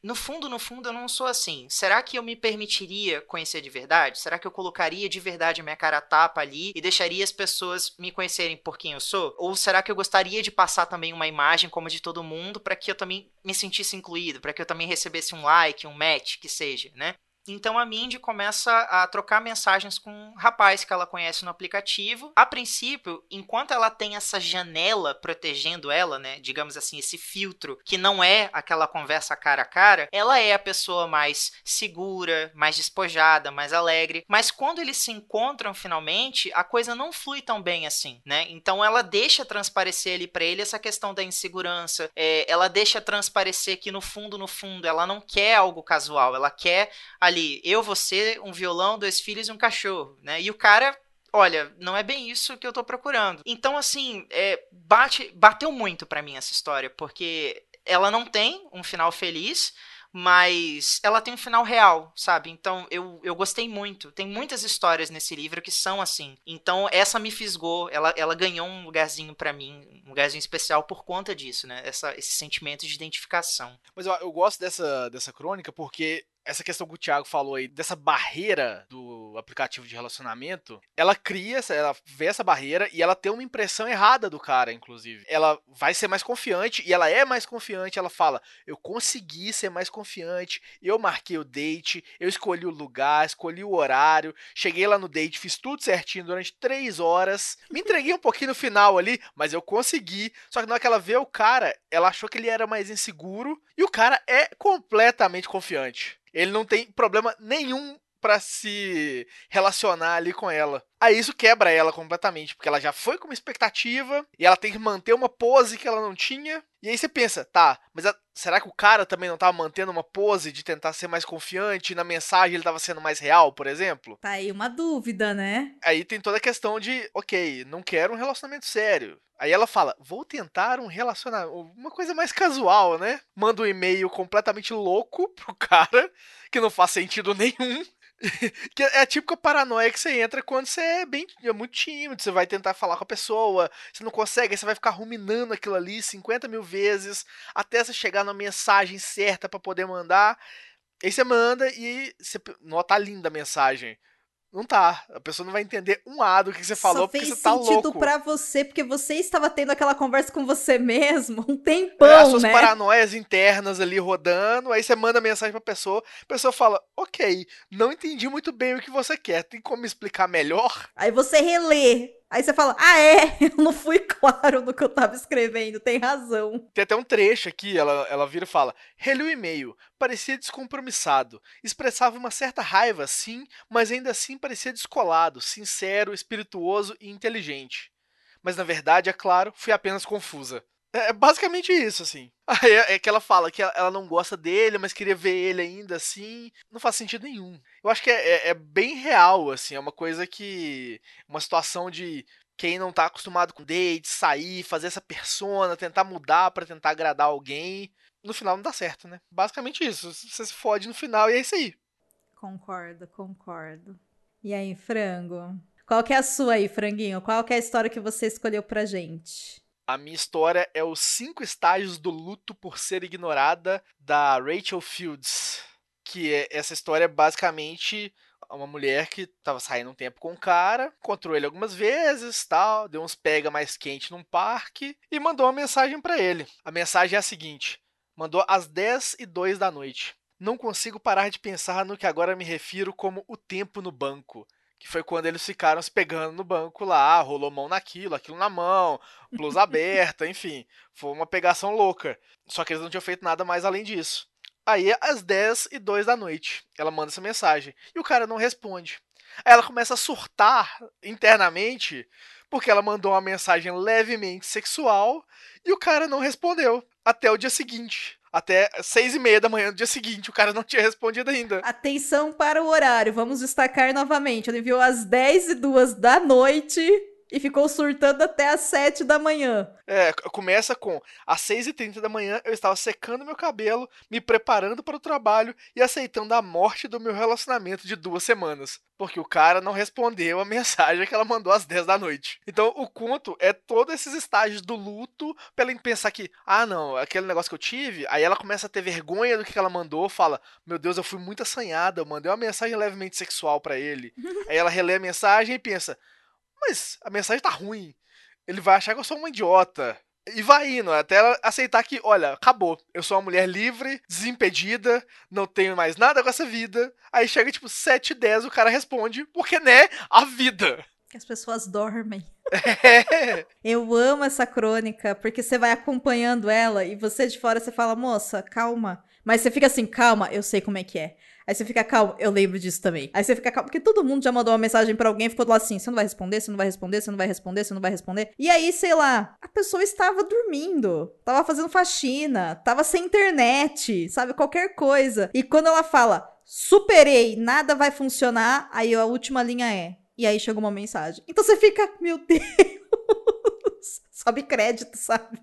no fundo, no fundo, eu não sou assim. Será que eu me permitiria conhecer de verdade? Será que eu colocaria de verdade a minha cara tapa ali e deixaria as pessoas me conhecerem por quem eu sou? Ou será que eu gostaria de passar também uma imagem como de todo mundo para que eu também me sentisse incluído, para que eu também recebesse um like, um match, que seja, né? Então a Mindy começa a trocar mensagens com um rapaz que ela conhece no aplicativo. A princípio, enquanto ela tem essa janela protegendo ela, né, digamos assim, esse filtro que não é aquela conversa cara a cara, ela é a pessoa mais segura, mais despojada, mais alegre. Mas quando eles se encontram finalmente, a coisa não flui tão bem assim, né? Então ela deixa transparecer ali para ele essa questão da insegurança. É, ela deixa transparecer que no fundo, no fundo, ela não quer algo casual, ela quer ali ali, eu, você, um violão, dois filhos e um cachorro, né? E o cara olha, não é bem isso que eu tô procurando. Então, assim, é, bate, bateu muito para mim essa história, porque ela não tem um final feliz, mas ela tem um final real, sabe? Então eu, eu gostei muito. Tem muitas histórias nesse livro que são assim. Então essa me fisgou, ela, ela ganhou um lugarzinho para mim, um lugarzinho especial por conta disso, né? Essa, esse sentimento de identificação. Mas eu, eu gosto dessa, dessa crônica porque essa questão que o Thiago falou aí, dessa barreira do aplicativo de relacionamento, ela cria, ela vê essa barreira e ela tem uma impressão errada do cara, inclusive. Ela vai ser mais confiante e ela é mais confiante. Ela fala: Eu consegui ser mais confiante, eu marquei o date, eu escolhi o lugar, escolhi o horário, cheguei lá no date, fiz tudo certinho durante três horas, me entreguei um pouquinho no final ali, mas eu consegui. Só que na hora que ela vê o cara, ela achou que ele era mais inseguro e o cara é completamente confiante. Ele não tem problema nenhum para se relacionar ali com ela. Aí isso quebra ela completamente, porque ela já foi com uma expectativa e ela tem que manter uma pose que ela não tinha. E aí você pensa, tá, mas a, será que o cara também não tava mantendo uma pose de tentar ser mais confiante? E na mensagem ele tava sendo mais real, por exemplo? Tá aí uma dúvida, né? Aí tem toda a questão de, ok, não quero um relacionamento sério. Aí ela fala, vou tentar um relacionamento, uma coisa mais casual, né? Manda um e-mail completamente louco pro cara, que não faz sentido nenhum. que é a típica paranoia que você entra quando você é bem é muito tímido, você vai tentar falar com a pessoa, você não consegue, você vai ficar ruminando aquilo ali 50 mil vezes até você chegar na mensagem certa para poder mandar. Aí você manda e você nota linda a mensagem. Não tá. A pessoa não vai entender um A do que você falou Só porque fez você tá sentido louco. pra você, porque você estava tendo aquela conversa com você mesmo um tempão, É, as suas né? paranoias internas ali rodando, aí você manda mensagem pra pessoa, a pessoa fala, ok, não entendi muito bem o que você quer, tem como explicar melhor? Aí você relê. Aí você fala, ah, é, eu não fui claro no que eu tava escrevendo, tem razão. Tem até um trecho aqui, ela, ela vira e fala, reli o e-mail, parecia descompromissado, expressava uma certa raiva, sim, mas ainda assim parecia descolado, sincero, espirituoso e inteligente. Mas na verdade, é claro, fui apenas confusa. É basicamente isso, assim. Aí é, é que ela fala que ela não gosta dele, mas queria ver ele ainda assim. Não faz sentido nenhum. Eu acho que é, é, é bem real, assim. É uma coisa que. Uma situação de quem não tá acostumado com date, sair, fazer essa persona, tentar mudar para tentar agradar alguém. No final não dá certo, né? Basicamente isso. Você se fode no final e é isso aí. Concordo, concordo. E aí, frango? Qual que é a sua aí, franguinho? Qual que é a história que você escolheu pra gente? A minha história é os cinco estágios do luto por ser ignorada da Rachel Fields. Que é, essa história é basicamente uma mulher que estava saindo um tempo com um cara, encontrou ele algumas vezes, tal, deu uns pega mais quente num parque e mandou uma mensagem para ele. A mensagem é a seguinte: mandou às 10 e 2 da noite. Não consigo parar de pensar no que agora me refiro como o tempo no banco que foi quando eles ficaram se pegando no banco lá, rolou mão naquilo, aquilo na mão, blusa aberta, enfim, foi uma pegação louca. Só que eles não tinham feito nada mais além disso. Aí, às 10 e 2 da noite, ela manda essa mensagem e o cara não responde. Aí ela começa a surtar internamente porque ela mandou uma mensagem levemente sexual e o cara não respondeu até o dia seguinte. Até seis e meia da manhã do dia seguinte, o cara não tinha respondido ainda. Atenção para o horário, vamos destacar novamente. Ele enviou às 10 e 2 da noite e ficou surtando até às 7 da manhã. É, começa com às 6h30 da manhã eu estava secando meu cabelo, me preparando para o trabalho e aceitando a morte do meu relacionamento de duas semanas. Porque o cara não respondeu a mensagem que ela mandou às 10 da noite. Então o conto é todos esses estágios do luto pra ela pensar que, ah não, aquele negócio que eu tive, aí ela começa a ter vergonha do que ela mandou, fala, meu Deus, eu fui muito assanhada, eu mandei uma mensagem levemente sexual para ele. aí ela relê a mensagem e pensa, mas a mensagem tá ruim. Ele vai achar que eu sou uma idiota. E vai indo, até ela aceitar que, olha, acabou. Eu sou uma mulher livre, desimpedida, não tenho mais nada com essa vida. Aí chega tipo 7 e 10, o cara responde, porque, né, a vida. Que as pessoas dormem. É. Eu amo essa crônica, porque você vai acompanhando ela e você de fora você fala, moça, calma. Mas você fica assim, calma, eu sei como é que é. Aí você fica calmo, eu lembro disso também. Aí você fica calmo, porque todo mundo já mandou uma mensagem pra alguém e ficou lá assim: você não vai responder, você não vai responder, você não vai responder, você não vai responder. E aí, sei lá, a pessoa estava dormindo, tava fazendo faxina, tava sem internet, sabe? Qualquer coisa. E quando ela fala, superei, nada vai funcionar, aí a última linha é. E aí chegou uma mensagem. Então você fica, meu Deus. Sobe crédito, sabe?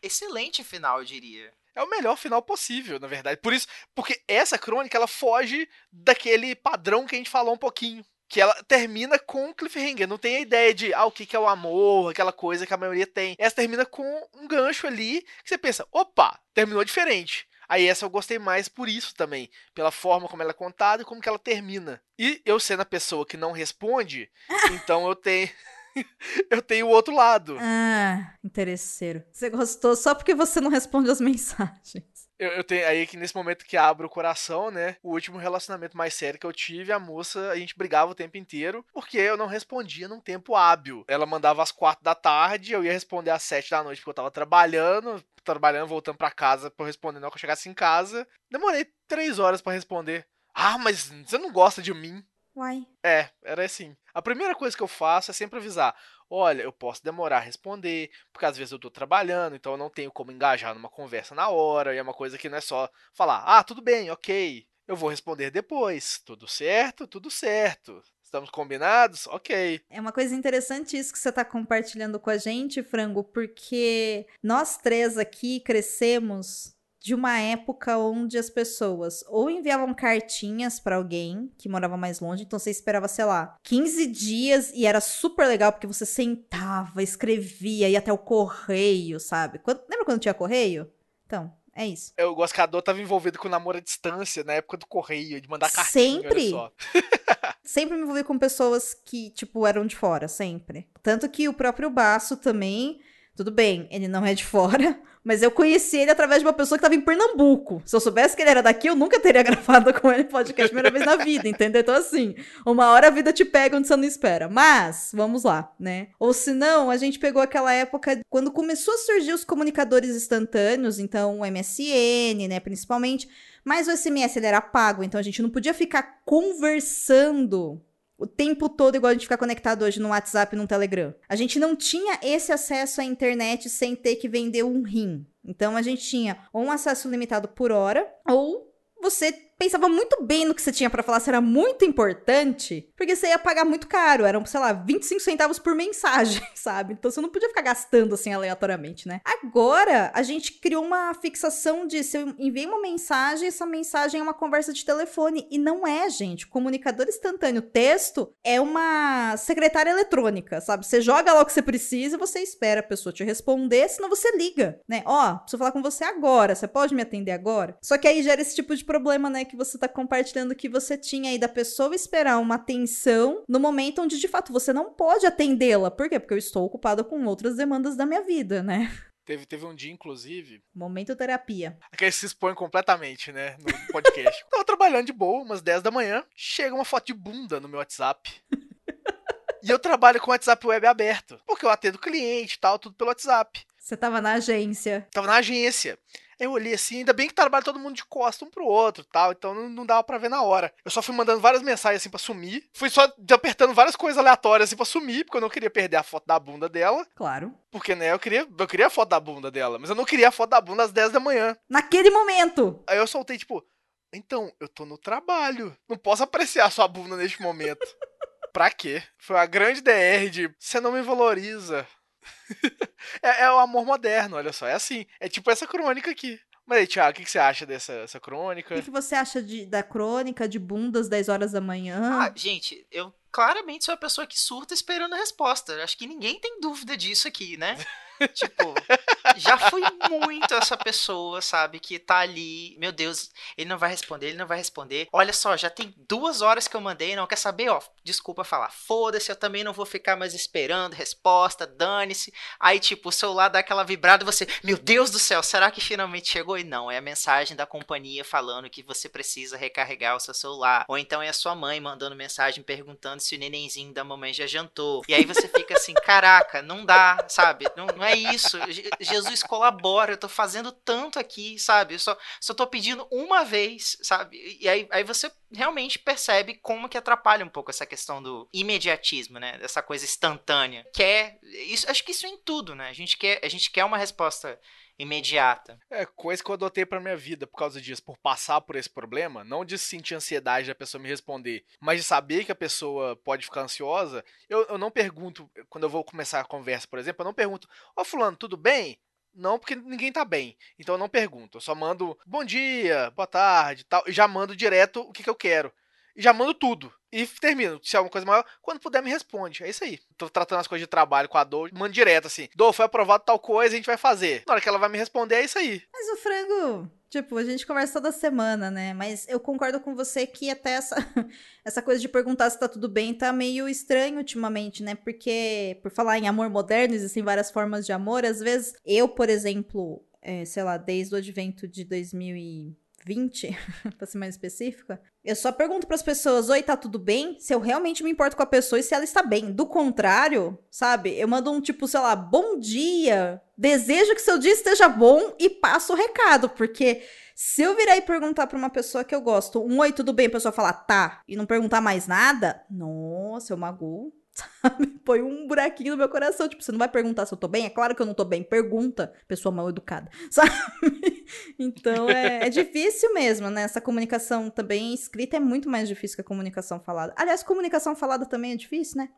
Excelente final, eu diria. É o melhor final possível, na verdade. Por isso, porque essa crônica ela foge daquele padrão que a gente falou um pouquinho. Que ela termina com um cliffhanger. Não tem a ideia de, ah, o que, que é o amor, aquela coisa que a maioria tem. Essa termina com um gancho ali que você pensa, opa, terminou diferente. Aí essa eu gostei mais por isso também, pela forma como ela é contada e como que ela termina. E eu sendo a pessoa que não responde, então eu tenho eu tenho o outro lado. Ah, interesseiro. Você gostou só porque você não responde as mensagens. Eu, eu tenho aí que nesse momento que abro o coração, né? O último relacionamento mais sério que eu tive, a moça, a gente brigava o tempo inteiro, porque eu não respondia num tempo hábil. Ela mandava às quatro da tarde, eu ia responder às sete da noite porque eu tava trabalhando, trabalhando, voltando para casa pra eu responder na hora que eu chegasse em casa. Demorei três horas para responder. Ah, mas você não gosta de mim. Uai. É, era assim. A primeira coisa que eu faço é sempre avisar: olha, eu posso demorar a responder, porque às vezes eu tô trabalhando, então eu não tenho como engajar numa conversa na hora, e é uma coisa que não é só falar: ah, tudo bem, ok, eu vou responder depois. Tudo certo? Tudo certo. Estamos combinados? Ok. É uma coisa interessante isso que você tá compartilhando com a gente, Frango, porque nós três aqui crescemos de uma época onde as pessoas ou enviavam cartinhas pra alguém que morava mais longe, então você esperava, sei lá, 15 dias e era super legal porque você sentava, escrevia, ia até o correio, sabe? Quando- lembra quando tinha correio? Então, é isso. Eu gosto que a Dor tava envolvido com namoro à distância, na época do correio, de mandar cartinha, Sempre? Sempre me envolvi com pessoas que, tipo, eram de fora, sempre. Tanto que o próprio Baço também, tudo bem, ele não é de fora, mas eu conheci ele através de uma pessoa que tava em Pernambuco. Se eu soubesse que ele era daqui, eu nunca teria gravado com ele podcast primeira vez na vida, entendeu? Então, assim, uma hora a vida te pega onde você não espera. Mas, vamos lá, né? Ou se não, a gente pegou aquela época quando começou a surgir os comunicadores instantâneos, então o MSN, né, principalmente. Mas o SMS ele era pago, então a gente não podia ficar conversando o tempo todo igual a gente fica conectado hoje no WhatsApp e no Telegram. A gente não tinha esse acesso à internet sem ter que vender um rim. Então a gente tinha ou um acesso limitado por hora ou você pensava muito bem no que você tinha pra falar, se era muito importante, porque você ia pagar muito caro, eram, sei lá, 25 centavos por mensagem, sabe? Então você não podia ficar gastando assim aleatoriamente, né? Agora, a gente criou uma fixação de se eu enviei uma mensagem, essa mensagem é uma conversa de telefone, e não é, gente. Comunicador instantâneo texto é uma secretária eletrônica, sabe? Você joga lá o que você precisa você espera a pessoa te responder, senão você liga, né? Ó, preciso falar com você agora, você pode me atender agora? Só que aí gera esse tipo de problema, né? Que você tá compartilhando que você tinha aí da pessoa esperar uma atenção no momento onde de fato você não pode atendê-la. Por quê? Porque eu estou ocupada com outras demandas da minha vida, né? Teve, teve um dia, inclusive, Momento terapia. que ele se expõe completamente, né, no podcast. Tava trabalhando de boa, umas 10 da manhã, chega uma foto de bunda no meu WhatsApp. E eu trabalho com o WhatsApp web aberto, porque eu atendo cliente e tal, tudo pelo WhatsApp. Você tava na agência. Tava na agência. Eu olhei assim, ainda bem que trabalha todo mundo de costa um pro outro tal, então não, não dava pra ver na hora. Eu só fui mandando várias mensagens assim pra sumir. Fui só apertando várias coisas aleatórias assim pra sumir, porque eu não queria perder a foto da bunda dela. Claro. Porque, né, eu queria, eu queria a foto da bunda dela, mas eu não queria a foto da bunda às 10 da manhã. Naquele momento. Aí eu soltei, tipo, então, eu tô no trabalho. Não posso apreciar sua bunda neste momento. pra quê? Foi uma grande DR de você não me valoriza. é, é o amor moderno, olha só. É assim. É tipo essa crônica aqui. Mas aí, Thiago, o que, que você acha dessa essa O crônica? que, que você acha de- da crônica de bundas 10 horas da manhã? Ah, gente, eu claramente sou a pessoa que surta esperando a resposta. Acho que ninguém tem dúvida disso aqui, né? tipo, já fui muito essa pessoa, sabe, que tá ali, meu Deus, ele não vai responder, ele não vai responder. Olha só, já tem duas horas que eu mandei, não quer saber, ó, desculpa falar, foda-se, eu também não vou ficar mais esperando resposta, dane-se. Aí, tipo, o celular dá aquela vibrada e você, meu Deus do céu, será que finalmente chegou? E não, é a mensagem da companhia falando que você precisa recarregar o seu celular. Ou então é a sua mãe mandando mensagem perguntando se o nenenzinho da mamãe já jantou. E aí você fica assim, caraca, não dá, sabe? Não, não é isso. Je- Jesus colabora, eu tô fazendo tanto aqui, sabe? Eu só, só tô pedindo uma vez, sabe? E aí, aí você realmente percebe como que atrapalha um pouco essa questão do imediatismo, né? Dessa coisa instantânea. Quer. Isso, acho que isso é em tudo, né? A gente quer, a gente quer uma resposta imediata. É coisa que eu adotei pra minha vida por causa disso, por passar por esse problema, não de sentir ansiedade da pessoa me responder, mas de saber que a pessoa pode ficar ansiosa. Eu, eu não pergunto, quando eu vou começar a conversa, por exemplo, eu não pergunto, ó fulano, tudo bem? Não, porque ninguém tá bem. Então eu não pergunto. Eu só mando bom dia, boa tarde tal. E já mando direto o que, que eu quero. E já mando tudo. E termino. Se é alguma coisa maior, quando puder me responde. É isso aí. Tô tratando as coisas de trabalho com a Dor, mando direto assim. Dor, foi aprovado tal coisa, a gente vai fazer. Na hora que ela vai me responder, é isso aí. Mas o frango, tipo, a gente conversa toda semana, né? Mas eu concordo com você que até essa, essa coisa de perguntar se tá tudo bem tá meio estranho ultimamente, né? Porque, por falar em amor moderno, existem várias formas de amor. Às vezes, eu, por exemplo, é, sei lá, desde o advento de 20, pra ser mais específica, eu só pergunto pras pessoas: Oi, tá tudo bem? Se eu realmente me importo com a pessoa e se ela está bem. Do contrário, sabe? Eu mando um tipo, sei lá, bom dia, desejo que seu dia esteja bom e passo o recado, porque se eu virar e perguntar pra uma pessoa que eu gosto, um oi, tudo bem, a pessoa falar tá, e não perguntar mais nada, nossa, eu mago sabe? Põe um buraquinho no meu coração. Tipo, você não vai perguntar se eu tô bem? É claro que eu não tô bem. Pergunta, pessoa mal educada, sabe? Então é, é difícil mesmo, né? Essa comunicação também escrita é muito mais difícil que a comunicação falada. Aliás, comunicação falada também é difícil, né?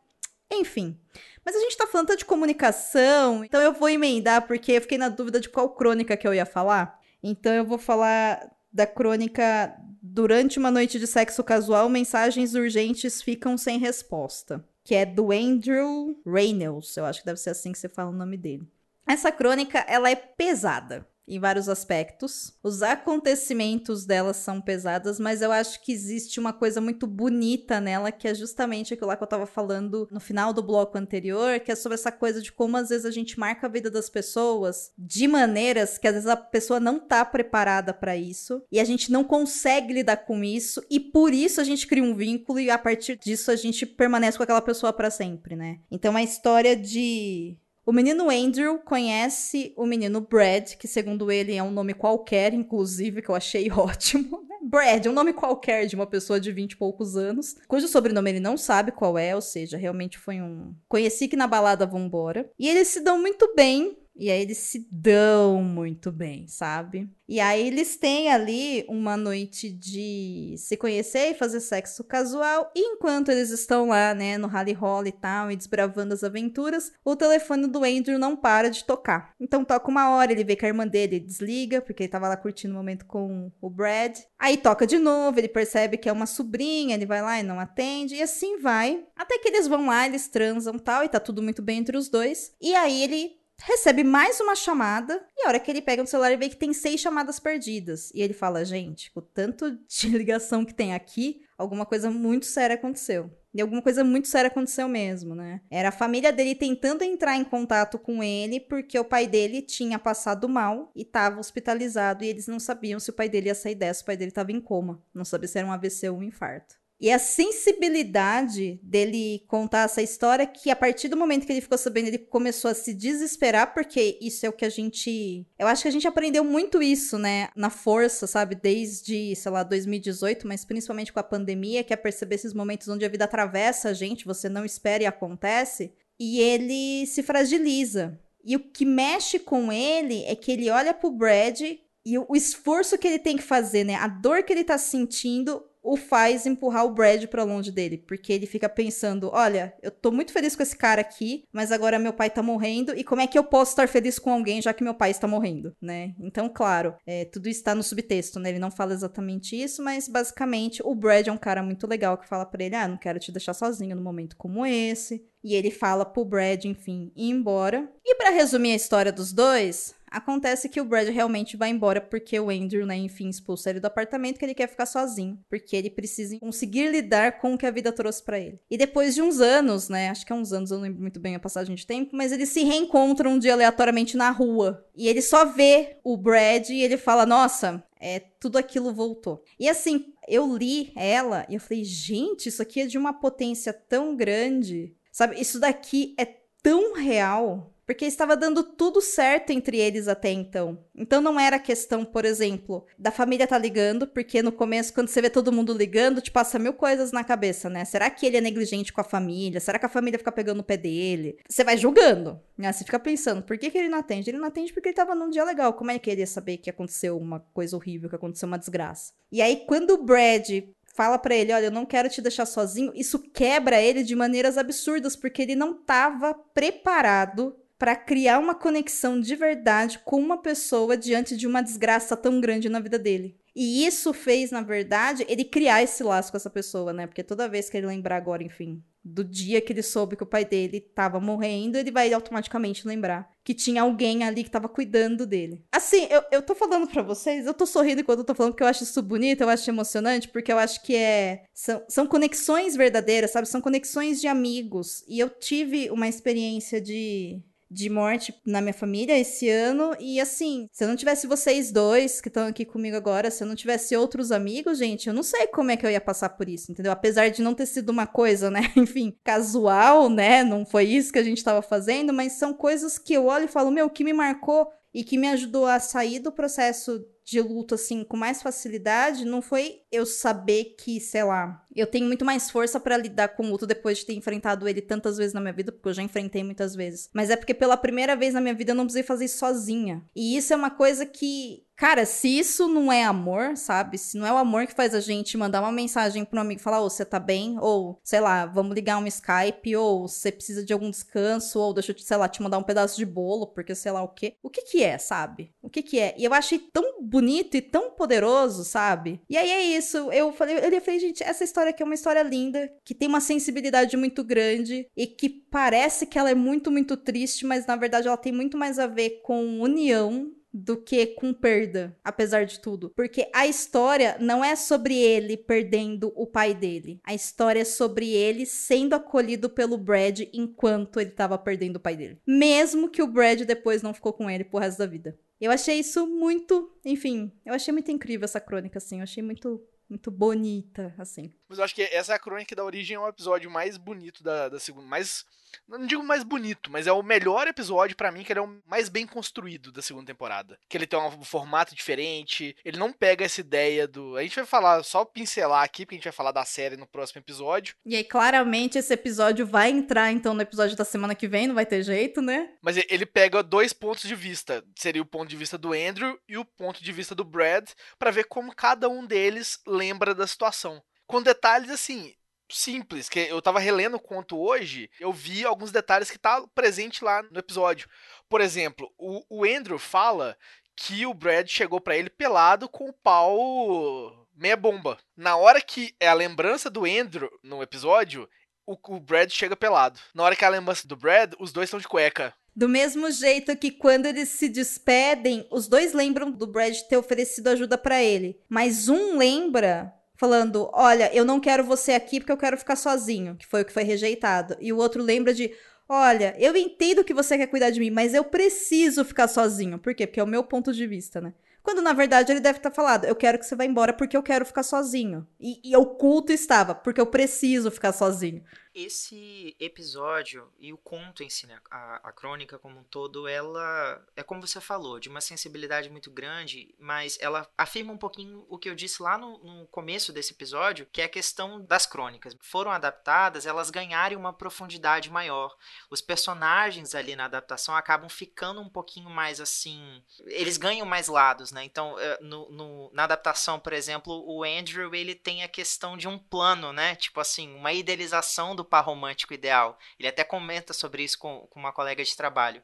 Enfim. Mas a gente tá falando tanto de comunicação, então eu vou emendar porque eu fiquei na dúvida de qual crônica que eu ia falar. Então eu vou falar da crônica Durante uma noite de sexo casual, mensagens urgentes ficam sem resposta que é do Andrew Reynolds, eu acho que deve ser assim que você fala o nome dele. Essa crônica, ela é pesada em vários aspectos. Os acontecimentos dela são pesadas, mas eu acho que existe uma coisa muito bonita nela, que é justamente aquilo lá que eu tava falando no final do bloco anterior, que é sobre essa coisa de como às vezes a gente marca a vida das pessoas de maneiras que às vezes a pessoa não tá preparada para isso e a gente não consegue lidar com isso e por isso a gente cria um vínculo e a partir disso a gente permanece com aquela pessoa para sempre, né? Então é a história de o menino Andrew conhece o menino Brad, que segundo ele é um nome qualquer, inclusive, que eu achei ótimo. Brad, um nome qualquer de uma pessoa de 20 e poucos anos, cujo sobrenome ele não sabe qual é, ou seja, realmente foi um. Conheci que na balada vambora. E eles se dão muito bem, e aí eles se dão muito bem, sabe? E aí eles têm ali uma noite de se conhecer e fazer sexo casual. E enquanto eles estão lá, né, no rally roll e tal, e desbravando as aventuras, o telefone do Andrew não para de tocar. Então toca uma hora, ele vê que a irmã dele desliga, porque ele tava lá curtindo o momento com o Brad. Aí toca de novo, ele percebe que é uma sobrinha, ele vai lá e não atende, e assim vai. Até que eles vão lá, eles transam tal, e tá tudo muito bem entre os dois. E aí ele recebe mais uma chamada e a hora que ele pega no celular ele vê que tem seis chamadas perdidas. E ele fala, gente, com o tanto de ligação que tem aqui, alguma coisa muito séria aconteceu. E alguma coisa muito séria aconteceu mesmo, né? Era a família dele tentando entrar em contato com ele porque o pai dele tinha passado mal e estava hospitalizado e eles não sabiam se o pai dele ia sair dessa, o pai dele estava em coma. Não sabia se era um AVC ou um infarto. E a sensibilidade dele contar essa história, que a partir do momento que ele ficou sabendo, ele começou a se desesperar, porque isso é o que a gente. Eu acho que a gente aprendeu muito isso, né? Na força, sabe? Desde, sei lá, 2018, mas principalmente com a pandemia, que é perceber esses momentos onde a vida atravessa a gente, você não espera e acontece. E ele se fragiliza. E o que mexe com ele é que ele olha pro Brad e o esforço que ele tem que fazer, né? A dor que ele tá sentindo o faz empurrar o Brad para longe dele, porque ele fica pensando, olha, eu tô muito feliz com esse cara aqui, mas agora meu pai tá morrendo e como é que eu posso estar feliz com alguém já que meu pai está morrendo, né? Então, claro, é, tudo está no subtexto, né? Ele não fala exatamente isso, mas basicamente o Brad é um cara muito legal que fala para ele, ah, não quero te deixar sozinho num momento como esse. E ele fala pro Brad, enfim, ir embora. E para resumir a história dos dois, Acontece que o Brad realmente vai embora porque o Andrew, né, enfim, expulsa ele do apartamento que ele quer ficar sozinho, porque ele precisa conseguir lidar com o que a vida trouxe para ele. E depois de uns anos, né, acho que é uns anos, eu não lembro muito bem a passagem de tempo, mas eles se reencontram um dia aleatoriamente na rua. E ele só vê o Brad e ele fala: "Nossa, é, tudo aquilo voltou". E assim, eu li ela e eu falei: "Gente, isso aqui é de uma potência tão grande". Sabe, isso daqui é tão real porque estava dando tudo certo entre eles até então. Então não era questão, por exemplo, da família tá ligando, porque no começo, quando você vê todo mundo ligando, te passa mil coisas na cabeça, né? Será que ele é negligente com a família? Será que a família fica pegando o pé dele? Você vai julgando, né? Você fica pensando, por que, que ele não atende? Ele não atende porque ele tava num dia legal. Como é que ele ia saber que aconteceu uma coisa horrível, que aconteceu uma desgraça? E aí, quando o Brad fala para ele, olha, eu não quero te deixar sozinho, isso quebra ele de maneiras absurdas, porque ele não estava preparado para criar uma conexão de verdade com uma pessoa diante de uma desgraça tão grande na vida dele. E isso fez, na verdade, ele criar esse laço com essa pessoa, né? Porque toda vez que ele lembrar agora, enfim, do dia que ele soube que o pai dele estava morrendo, ele vai automaticamente lembrar que tinha alguém ali que estava cuidando dele. Assim, eu, eu tô falando para vocês, eu tô sorrindo enquanto eu tô falando porque eu acho isso bonito, eu acho emocionante, porque eu acho que é. São, são conexões verdadeiras, sabe? São conexões de amigos. E eu tive uma experiência de de morte na minha família esse ano. E assim, se eu não tivesse vocês dois que estão aqui comigo agora, se eu não tivesse outros amigos, gente, eu não sei como é que eu ia passar por isso, entendeu? Apesar de não ter sido uma coisa, né, enfim, casual, né? Não foi isso que a gente tava fazendo, mas são coisas que eu olho e falo, meu, que me marcou e que me ajudou a sair do processo de luto, assim, com mais facilidade, não foi eu saber que, sei lá, eu tenho muito mais força para lidar com o luto depois de ter enfrentado ele tantas vezes na minha vida, porque eu já enfrentei muitas vezes. Mas é porque pela primeira vez na minha vida eu não precisei fazer isso sozinha. E isso é uma coisa que Cara, se isso não é amor, sabe? Se não é o amor que faz a gente mandar uma mensagem um amigo e falar, ô, oh, você tá bem? Ou, sei lá, vamos ligar um Skype, ou você precisa de algum descanso, ou deixa eu, sei lá, te mandar um pedaço de bolo, porque sei lá o quê. O que que é, sabe? O que que é? E eu achei tão bonito e tão poderoso, sabe? E aí é isso. Eu falei, eu falei, gente, essa história aqui é uma história linda, que tem uma sensibilidade muito grande e que parece que ela é muito, muito triste, mas na verdade ela tem muito mais a ver com união do que com perda, apesar de tudo. Porque a história não é sobre ele perdendo o pai dele. A história é sobre ele sendo acolhido pelo Brad enquanto ele estava perdendo o pai dele. Mesmo que o Brad depois não ficou com ele pro resto da vida. Eu achei isso muito, enfim, eu achei muito incrível essa crônica, assim. Eu achei muito muito bonita, assim. Mas eu acho que essa é a crônica dá origem ao episódio mais bonito da, da segunda. Mais não digo mais bonito, mas é o melhor episódio para mim, que ele é o mais bem construído da segunda temporada. Que ele tem um formato diferente, ele não pega essa ideia do. A gente vai falar, só pincelar aqui, porque a gente vai falar da série no próximo episódio. E aí, claramente, esse episódio vai entrar, então, no episódio da semana que vem, não vai ter jeito, né? Mas ele pega dois pontos de vista. Seria o ponto de vista do Andrew e o ponto de vista do Brad, para ver como cada um deles lembra da situação. Com detalhes assim, simples, que eu tava relendo o conto hoje, eu vi alguns detalhes que tá presente lá no episódio. Por exemplo, o, o Andrew fala que o Brad chegou para ele pelado com o pau meia bomba. Na hora que é a lembrança do Andrew no episódio, o, o Brad chega pelado. Na hora que é a lembrança do Brad, os dois estão de cueca. Do mesmo jeito que quando eles se despedem, os dois lembram do Brad ter oferecido ajuda para ele, mas um lembra falando: Olha, eu não quero você aqui porque eu quero ficar sozinho, que foi o que foi rejeitado. E o outro lembra de: Olha, eu entendo que você quer cuidar de mim, mas eu preciso ficar sozinho. Por quê? Porque é o meu ponto de vista, né? Quando na verdade ele deve estar falado: Eu quero que você vá embora porque eu quero ficar sozinho. E, e oculto estava, porque eu preciso ficar sozinho esse episódio e o conto em si, né, a, a crônica como um todo, ela é como você falou, de uma sensibilidade muito grande, mas ela afirma um pouquinho o que eu disse lá no, no começo desse episódio, que é a questão das crônicas. Foram adaptadas, elas ganharem uma profundidade maior. Os personagens ali na adaptação acabam ficando um pouquinho mais assim. Eles ganham mais lados, né? Então, eh, no, no, na adaptação, por exemplo, o Andrew ele tem a questão de um plano, né? Tipo assim, uma idealização do par romântico ideal. Ele até comenta sobre isso com, com uma colega de trabalho.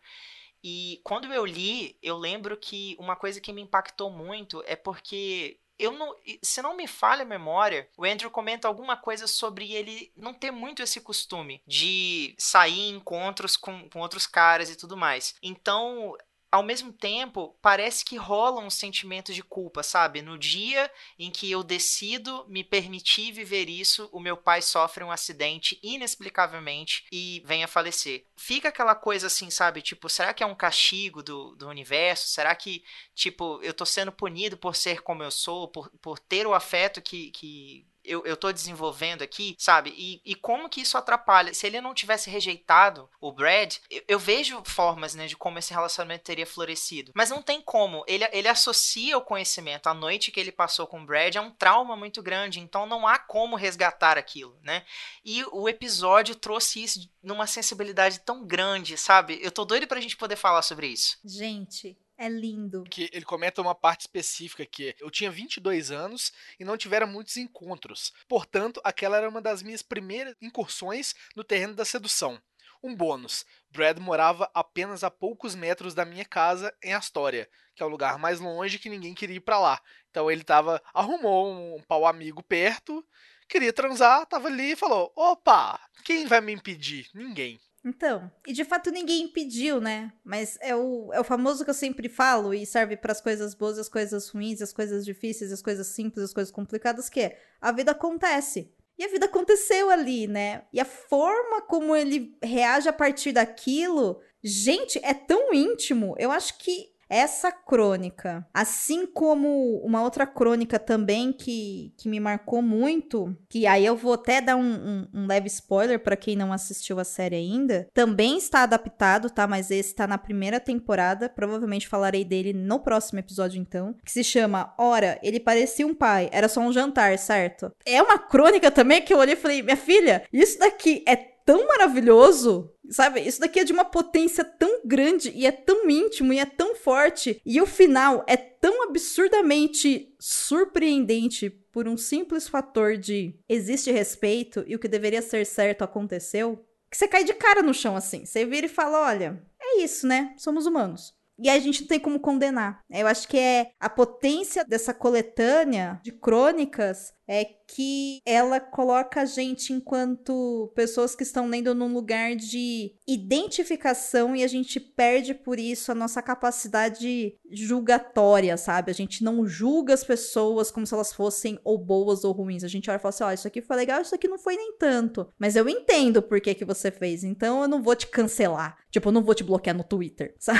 E quando eu li, eu lembro que uma coisa que me impactou muito é porque eu não, se não me falha a memória, o Andrew comenta alguma coisa sobre ele não ter muito esse costume de sair em encontros com, com outros caras e tudo mais. Então, ao mesmo tempo, parece que rola um sentimento de culpa, sabe? No dia em que eu decido me permitir viver isso, o meu pai sofre um acidente inexplicavelmente e vem a falecer. Fica aquela coisa assim, sabe? Tipo, será que é um castigo do, do universo? Será que, tipo, eu tô sendo punido por ser como eu sou, por, por ter o afeto que, que eu, eu tô desenvolvendo aqui, sabe? E, e como que isso atrapalha? Se ele não tivesse rejeitado o Brad, eu, eu, vejo formas, né, de como esse relacionamento teria florescido. Mas não tem como. Ele, ele associa o conhecimento, a noite que ele passou com o Brad, a um trauma muito grande. Então não há como resgatar aquilo, né? E o episódio trouxe isso numa sensibilidade tão grande, sabe? Eu tô doido pra gente poder falar sobre isso. Gente, é lindo. Que ele comenta uma parte específica que eu tinha 22 anos e não tivera muitos encontros. Portanto, aquela era uma das minhas primeiras incursões no terreno da sedução. Um bônus: Brad morava apenas a poucos metros da minha casa em Astoria, que é o lugar mais longe que ninguém queria ir para lá. Então ele tava arrumou um pau amigo perto, queria transar, tava ali e falou: "Opa, quem vai me impedir? Ninguém". Então, e de fato ninguém impediu, né? Mas é o, é o famoso que eu sempre falo e serve para as coisas boas, as coisas ruins, as coisas difíceis, as coisas simples, as coisas complicadas, que é a vida acontece. E a vida aconteceu ali, né? E a forma como ele reage a partir daquilo Gente, é tão íntimo. Eu acho que essa crônica, assim como uma outra crônica também que, que me marcou muito, que aí eu vou até dar um, um, um leve spoiler para quem não assistiu a série ainda, também está adaptado, tá? Mas esse está na primeira temporada, provavelmente falarei dele no próximo episódio então, que se chama Ora, ele parecia um pai, era só um jantar, certo? É uma crônica também que eu olhei e falei, minha filha, isso daqui é tão maravilhoso, sabe? Isso daqui é de uma potência tão grande e é tão íntimo e é tão forte. E o final é tão absurdamente surpreendente por um simples fator de existe respeito e o que deveria ser certo aconteceu, que você cai de cara no chão assim. Você vira e fala: olha, é isso, né? Somos humanos. E a gente não tem como condenar. Eu acho que é a potência dessa coletânea de crônicas é que ela coloca a gente enquanto pessoas que estão lendo num lugar de identificação e a gente perde por isso a nossa capacidade julgatória, sabe? A gente não julga as pessoas como se elas fossem ou boas ou ruins. A gente olha e fala assim: ó, oh, isso aqui foi legal, isso aqui não foi nem tanto. Mas eu entendo por que, que você fez, então eu não vou te cancelar. Tipo, eu não vou te bloquear no Twitter, sabe?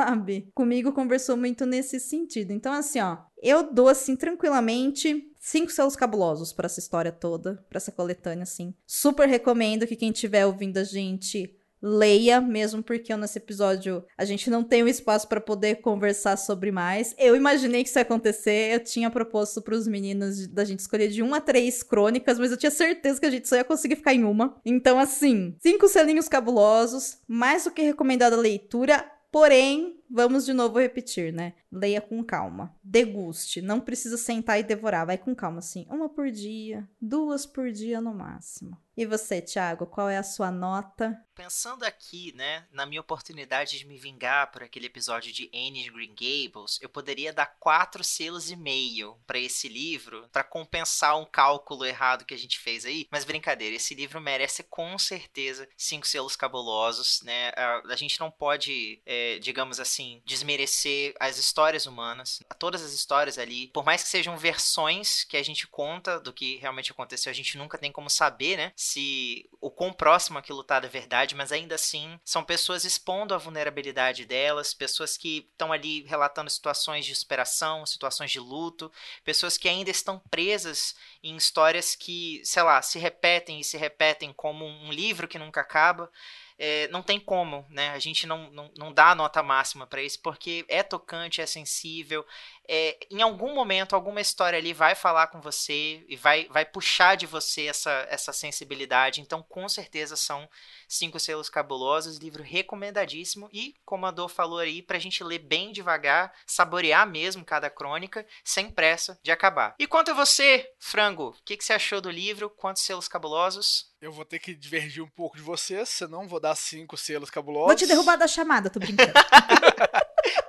Sabe? Comigo conversou muito nesse sentido. Então, assim, ó, eu dou, assim, tranquilamente cinco selos cabulosos para essa história toda, para essa coletânea, assim. Super recomendo que quem estiver ouvindo a gente leia, mesmo porque nesse episódio a gente não tem o um espaço para poder conversar sobre mais. Eu imaginei que isso ia acontecer, eu tinha proposto para os meninos da gente escolher de uma a três crônicas, mas eu tinha certeza que a gente só ia conseguir ficar em uma. Então, assim, cinco selinhos cabulosos, mais do que recomendada leitura, Porém, vamos de novo repetir, né? Leia com calma. Deguste. Não precisa sentar e devorar. Vai com calma, assim. Uma por dia, duas por dia no máximo. E você, Thiago, qual é a sua nota? Pensando aqui, né, na minha oportunidade de me vingar por aquele episódio de Anne Green Gables, eu poderia dar quatro selos e meio para esse livro, para compensar um cálculo errado que a gente fez aí. Mas brincadeira, esse livro merece com certeza cinco selos cabulosos, né? A, a gente não pode, é, digamos assim, desmerecer as histórias humanas, todas as histórias ali, por mais que sejam versões que a gente conta do que realmente aconteceu, a gente nunca tem como saber, né? Se o quão próximo aquilo tá da verdade, mas ainda assim são pessoas expondo a vulnerabilidade delas, pessoas que estão ali relatando situações de superação, situações de luto, pessoas que ainda estão presas em histórias que, sei lá, se repetem e se repetem como um livro que nunca acaba é, não tem como, né? A gente não, não, não dá nota máxima para isso, porque é tocante, é sensível. É, em algum momento, alguma história ali vai falar com você e vai, vai puxar de você essa, essa sensibilidade. Então, com certeza, são cinco selos cabulosos, livro recomendadíssimo. E, como a Dor falou aí, pra gente ler bem devagar, saborear mesmo cada crônica, sem pressa de acabar. E quanto a você, Frango, o que, que você achou do livro? Quantos selos cabulosos? Eu vou ter que divergir um pouco de vocês, senão vou dar cinco selos cabulosos. Vou te derrubar da chamada, tô brincando.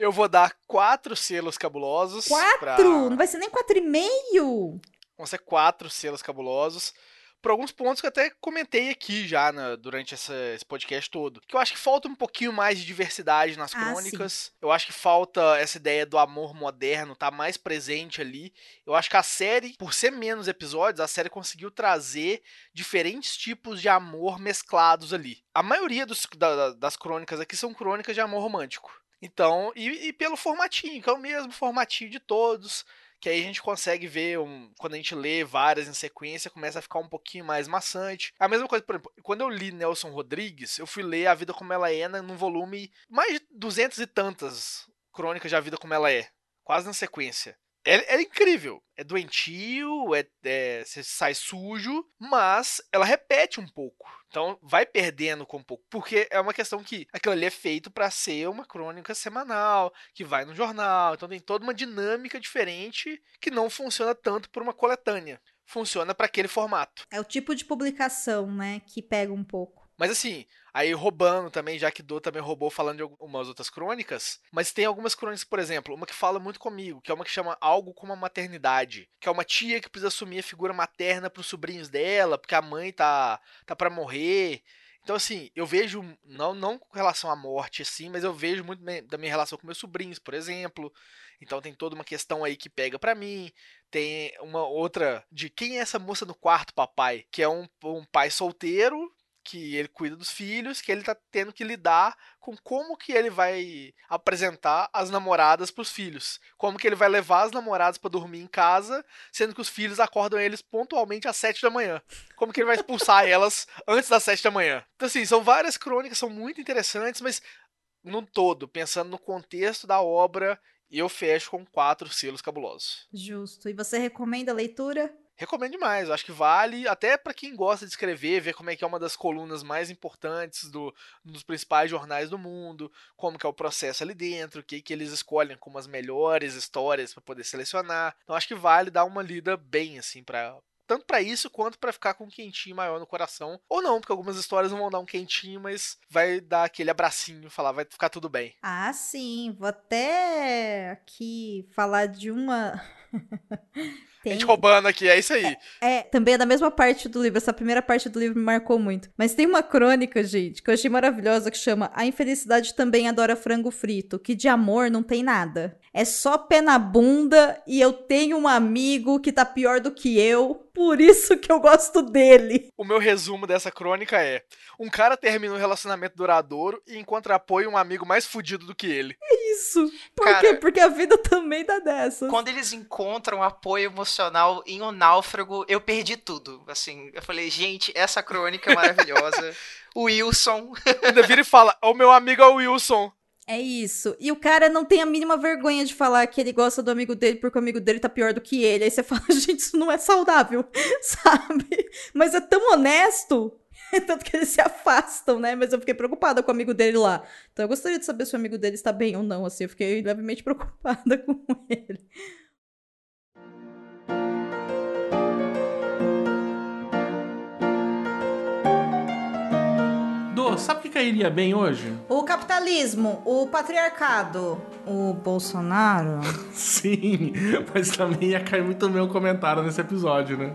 Eu vou dar quatro selos cabulosos. Quatro? Pra... Não vai ser nem quatro e meio? Vão ser quatro selos cabulosos por alguns pontos que eu até comentei aqui já né, durante essa, esse podcast todo. Que eu acho que falta um pouquinho mais de diversidade nas ah, crônicas. Sim. Eu acho que falta essa ideia do amor moderno tá mais presente ali. Eu acho que a série, por ser menos episódios, a série conseguiu trazer diferentes tipos de amor mesclados ali. A maioria dos, da, das crônicas aqui são crônicas de amor romântico. Então, e, e pelo formatinho, que é o mesmo formatinho de todos que aí a gente consegue ver, um, quando a gente lê várias em sequência, começa a ficar um pouquinho mais maçante. A mesma coisa, por exemplo, quando eu li Nelson Rodrigues, eu fui ler A Vida Como Ela É num volume mais de duzentas e tantas crônicas de A Vida Como Ela É, quase na sequência. É, é, incrível. É doentio, é, é, você sai sujo, mas ela repete um pouco. Então vai perdendo com um pouco. Porque é uma questão que aquilo ali é feito para ser uma crônica semanal, que vai no jornal. Então tem toda uma dinâmica diferente que não funciona tanto por uma coletânea. Funciona para aquele formato. É o tipo de publicação, né, que pega um pouco. Mas assim, Aí roubando também, já que Do também roubou falando de algumas outras crônicas. Mas tem algumas crônicas, por exemplo, uma que fala muito comigo, que é uma que chama Algo como a Maternidade. Que é uma tia que precisa assumir a figura materna para os sobrinhos dela, porque a mãe tá, tá para morrer. Então, assim, eu vejo, não, não com relação à morte, assim, mas eu vejo muito da minha relação com meus sobrinhos, por exemplo. Então tem toda uma questão aí que pega para mim. Tem uma outra de quem é essa moça no quarto, papai? Que é um, um pai solteiro que ele cuida dos filhos, que ele tá tendo que lidar com como que ele vai apresentar as namoradas pros filhos. Como que ele vai levar as namoradas para dormir em casa, sendo que os filhos acordam eles pontualmente às sete da manhã. Como que ele vai expulsar elas antes das sete da manhã. Então, assim, são várias crônicas, são muito interessantes, mas num todo, pensando no contexto da obra, eu fecho com quatro selos cabulosos. Justo. E você recomenda a leitura? Recomendo demais, eu acho que vale, até para quem gosta de escrever, ver como é que é uma das colunas mais importantes do, dos principais jornais do mundo, como que é o processo ali dentro, o que, que eles escolhem como as melhores histórias para poder selecionar. Então acho que vale dar uma lida bem assim para tanto para isso quanto para ficar com um quentinho maior no coração. Ou não, porque algumas histórias não vão dar um quentinho, mas vai dar aquele abracinho, falar, vai ficar tudo bem. Ah, sim. Vou até aqui falar de uma Tem... A gente roubando aqui, é isso aí. É, também é da mesma parte do livro. Essa primeira parte do livro me marcou muito. Mas tem uma crônica, gente, que eu achei maravilhosa, que chama A Infelicidade Também Adora Frango Frito, que de amor não tem nada. É só pé na bunda e eu tenho um amigo que tá pior do que eu, por isso que eu gosto dele. O meu resumo dessa crônica é: um cara termina um relacionamento duradouro e encontra apoio um amigo mais fudido do que ele. Isso. Por cara, quê? Porque a vida também dá dessas. Quando eles encontram apoio emocional em um náufrago, eu perdi tudo. Assim, eu falei, gente, essa crônica é maravilhosa. o Wilson. Ainda vira e fala: o meu amigo é o Wilson. É isso. E o cara não tem a mínima vergonha de falar que ele gosta do amigo dele porque o amigo dele tá pior do que ele. Aí você fala, gente, isso não é saudável, sabe? Mas é tão honesto. Tanto que eles se afastam, né? Mas eu fiquei preocupada com o amigo dele lá. Então eu gostaria de saber se o amigo dele está bem ou não, assim. Eu fiquei levemente preocupada com ele. sabe o que cairia bem hoje? O capitalismo, o patriarcado, o Bolsonaro. Sim, mas também ia cair muito bem um comentário nesse episódio, né?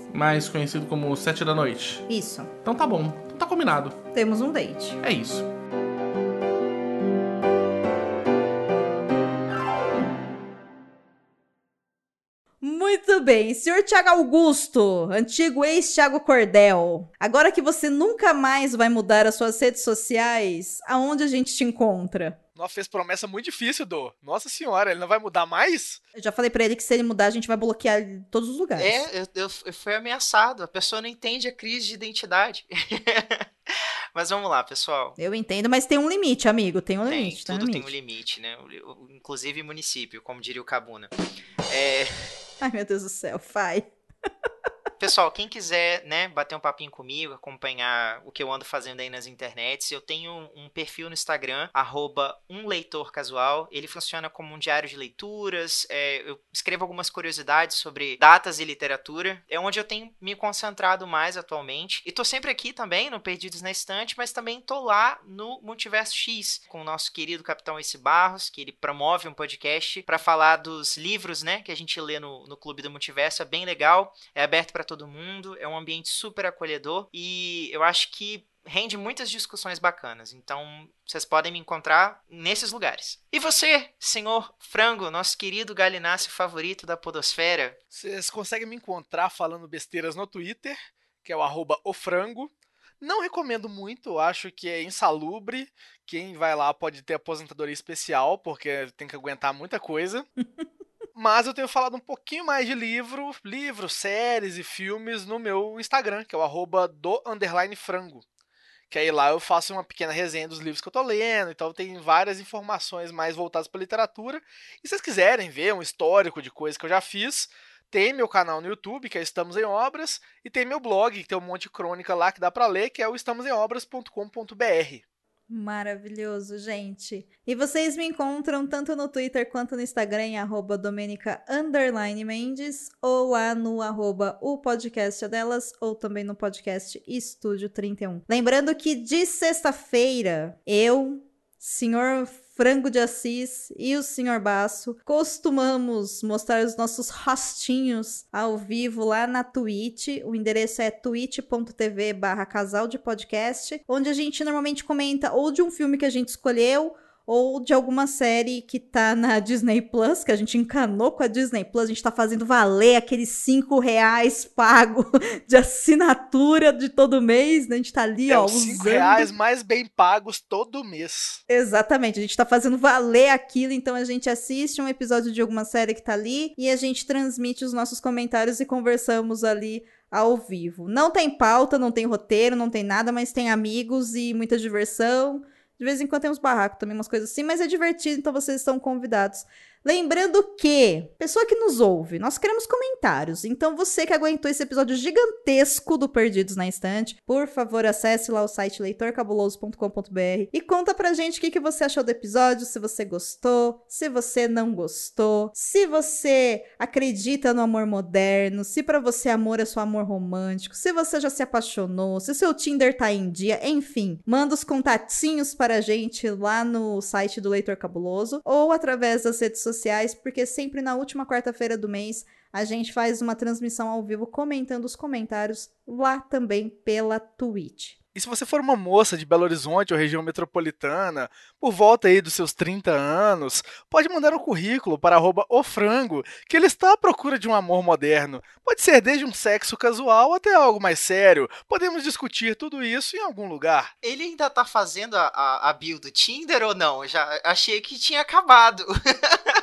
Mais conhecido como Sete da Noite. Isso. Então tá bom, então tá combinado. Temos um date. É isso. Muito bem, senhor Tiago Augusto, antigo ex-Tiago Cordel. Agora que você nunca mais vai mudar as suas redes sociais, aonde a gente te encontra? Nossa, fez promessa muito difícil, do. Nossa senhora, ele não vai mudar mais? Eu já falei para ele que se ele mudar, a gente vai bloquear todos os lugares. É, eu, eu, eu fui ameaçado. A pessoa não entende a crise de identidade. mas vamos lá, pessoal. Eu entendo, mas tem um limite, amigo. Tem um tem, limite. Tudo tem um limite, tem um limite né? Inclusive município, como diria o Cabuna. É... Ai, meu Deus do céu, fai. Pessoal, quem quiser, né, bater um papinho comigo, acompanhar o que eu ando fazendo aí nas internets, eu tenho um perfil no Instagram, arroba um leitor casual. Ele funciona como um diário de leituras. É, eu escrevo algumas curiosidades sobre datas e literatura. É onde eu tenho me concentrado mais atualmente. E tô sempre aqui também no Perdidos na Estante, mas também tô lá no Multiverso X, com o nosso querido Capitão Ace Barros, que ele promove um podcast para falar dos livros, né, que a gente lê no, no Clube do Multiverso. É bem legal, é aberto para todo mundo, é um ambiente super acolhedor e eu acho que rende muitas discussões bacanas. Então, vocês podem me encontrar nesses lugares. E você, senhor Frango, nosso querido galináceo favorito da podosfera? Vocês conseguem me encontrar falando besteiras no Twitter, que é o arroba ofrango. Não recomendo muito, acho que é insalubre. Quem vai lá pode ter aposentadoria especial, porque tem que aguentar muita coisa. Mas eu tenho falado um pouquinho mais de livro, livros, séries e filmes no meu Instagram, que é o arroba do underline frango. Que aí lá eu faço uma pequena resenha dos livros que eu tô lendo, então tem várias informações mais voltadas para literatura. E se vocês quiserem ver um histórico de coisas que eu já fiz, tem meu canal no YouTube, que é Estamos em Obras, e tem meu blog, que tem um monte de crônica lá que dá para ler, que é o estamosemobras.com.br. Maravilhoso, gente. E vocês me encontram tanto no Twitter quanto no Instagram em arroba Domenica Mendes ou lá no arroba o podcast delas ou também no podcast Estúdio 31. Lembrando que de sexta-feira eu senhor Frango de Assis e o Senhor Baço. Costumamos mostrar os nossos rostinhos ao vivo lá na Twitch. O endereço é twitch.tv barra casal de podcast, onde a gente normalmente comenta ou de um filme que a gente escolheu ou de alguma série que tá na Disney Plus, que a gente encanou com a Disney Plus, a gente tá fazendo valer aqueles cinco reais pago de assinatura de todo mês, né? A gente tá ali, é, ó, os cinco reais mais bem pagos todo mês. Exatamente, a gente tá fazendo valer aquilo, então a gente assiste um episódio de alguma série que tá ali e a gente transmite os nossos comentários e conversamos ali ao vivo. Não tem pauta, não tem roteiro, não tem nada, mas tem amigos e muita diversão. De vez em quando tem uns barracos também, umas coisas assim, mas é divertido, então vocês estão convidados. Lembrando que, pessoa que nos ouve, nós queremos comentários. Então, você que aguentou esse episódio gigantesco do Perdidos na Estante, por favor, acesse lá o site leitorcabuloso.com.br e conta pra gente o que, que você achou do episódio, se você gostou, se você não gostou, se você acredita no amor moderno, se para você amor é só amor romântico, se você já se apaixonou, se seu Tinder tá em dia, enfim, manda os contatinhos para a gente lá no site do Leitor Cabuloso ou através das redes sociais, porque sempre na última quarta-feira do mês a gente faz uma transmissão ao vivo comentando os comentários lá também pela Twitch. E se você for uma moça de Belo Horizonte ou região metropolitana, por volta aí dos seus 30 anos, pode mandar um currículo para arroba ofrango, que ele está à procura de um amor moderno. Pode ser desde um sexo casual até algo mais sério. Podemos discutir tudo isso em algum lugar. Ele ainda tá fazendo a, a, a build do Tinder ou não? Já achei que tinha acabado.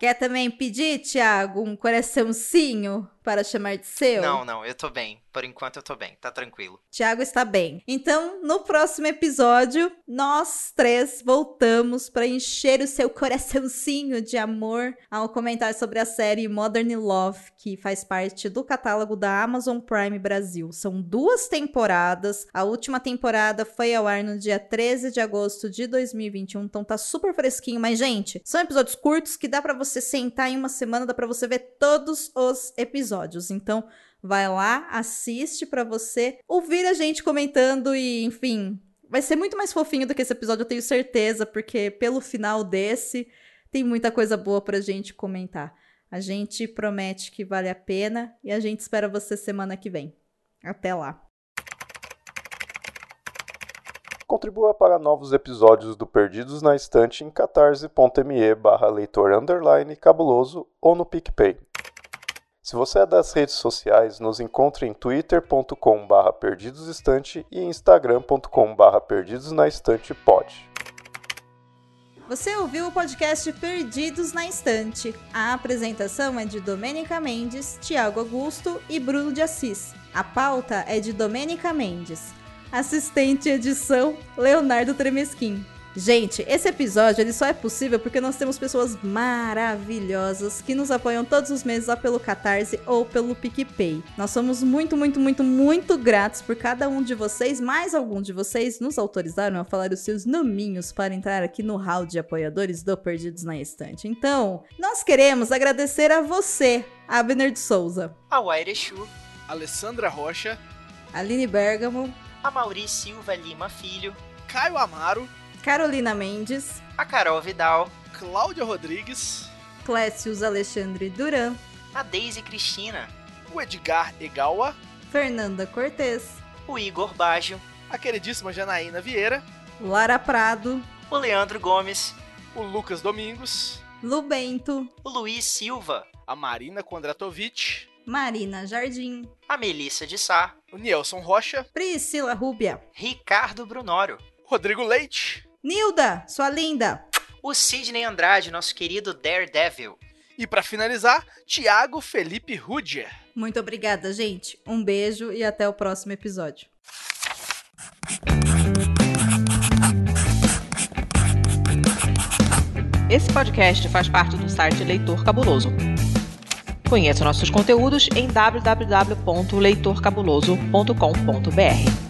Quer também pedir, Thiago, um coraçãozinho para chamar de seu? Não, não, eu tô bem. Por enquanto eu tô bem, tá tranquilo. Thiago está bem. Então, no próximo episódio, nós três voltamos para encher o seu coraçãozinho de amor ao comentar sobre a série Modern Love, que faz parte do catálogo da Amazon Prime Brasil. São duas temporadas. A última temporada foi ao ar no dia 13 de agosto de 2021, então tá super fresquinho, mas gente, são episódios curtos que dá para você sentar em uma semana, dá para você ver todos os episódios. Então, Vai lá, assiste para você ouvir a gente comentando e, enfim, vai ser muito mais fofinho do que esse episódio, eu tenho certeza, porque pelo final desse tem muita coisa boa pra gente comentar. A gente promete que vale a pena e a gente espera você semana que vem. Até lá. Contribua para novos episódios do Perdidos na Estante em catarse.me barra leitor cabuloso ou no PicPay. Se você é das redes sociais, nos encontre em twitter.com.br perdidosestante e instagram.com.br perdidosnaestantepod. Você ouviu o podcast Perdidos na Estante. A apresentação é de Domênica Mendes, Tiago Augusto e Bruno de Assis. A pauta é de Domênica Mendes. Assistente edição, Leonardo Tremesquim. Gente, esse episódio ele só é possível porque nós temos pessoas maravilhosas que nos apoiam todos os meses lá pelo Catarse ou pelo PicPay. Nós somos muito, muito, muito, muito gratos por cada um de vocês. Mais algum de vocês nos autorizaram a falar os seus nominhos para entrar aqui no hall de apoiadores do Perdidos na Estante. Então, nós queremos agradecer a você, Abner de Souza, A Waire Chu, Alessandra Rocha, Aline Bergamo, a Mauri Silva Lima Filho, Caio Amaro, Carolina Mendes, a Carol Vidal, Cláudia Rodrigues, Clécius Alexandre Duran, a Deise Cristina, o Edgar Egawa, Fernanda Cortez, o Igor Baggio, a queridíssima Janaína Vieira, Lara Prado, o Leandro Gomes, o Lucas Domingos, Lu Bento, o Luiz Silva, a Marina Kondratovic, Marina Jardim, a Melissa de Sá, o Nielson Rocha, Priscila Rúbia, Ricardo Brunório, Rodrigo Leite Nilda, sua linda, o Sidney Andrade, nosso querido Daredevil. e, para finalizar, Tiago Felipe Rudier. Muito obrigada, gente. Um beijo e até o próximo episódio. Esse podcast faz parte do site Leitor Cabuloso. Conheça nossos conteúdos em www.leitorcabuloso.com.br.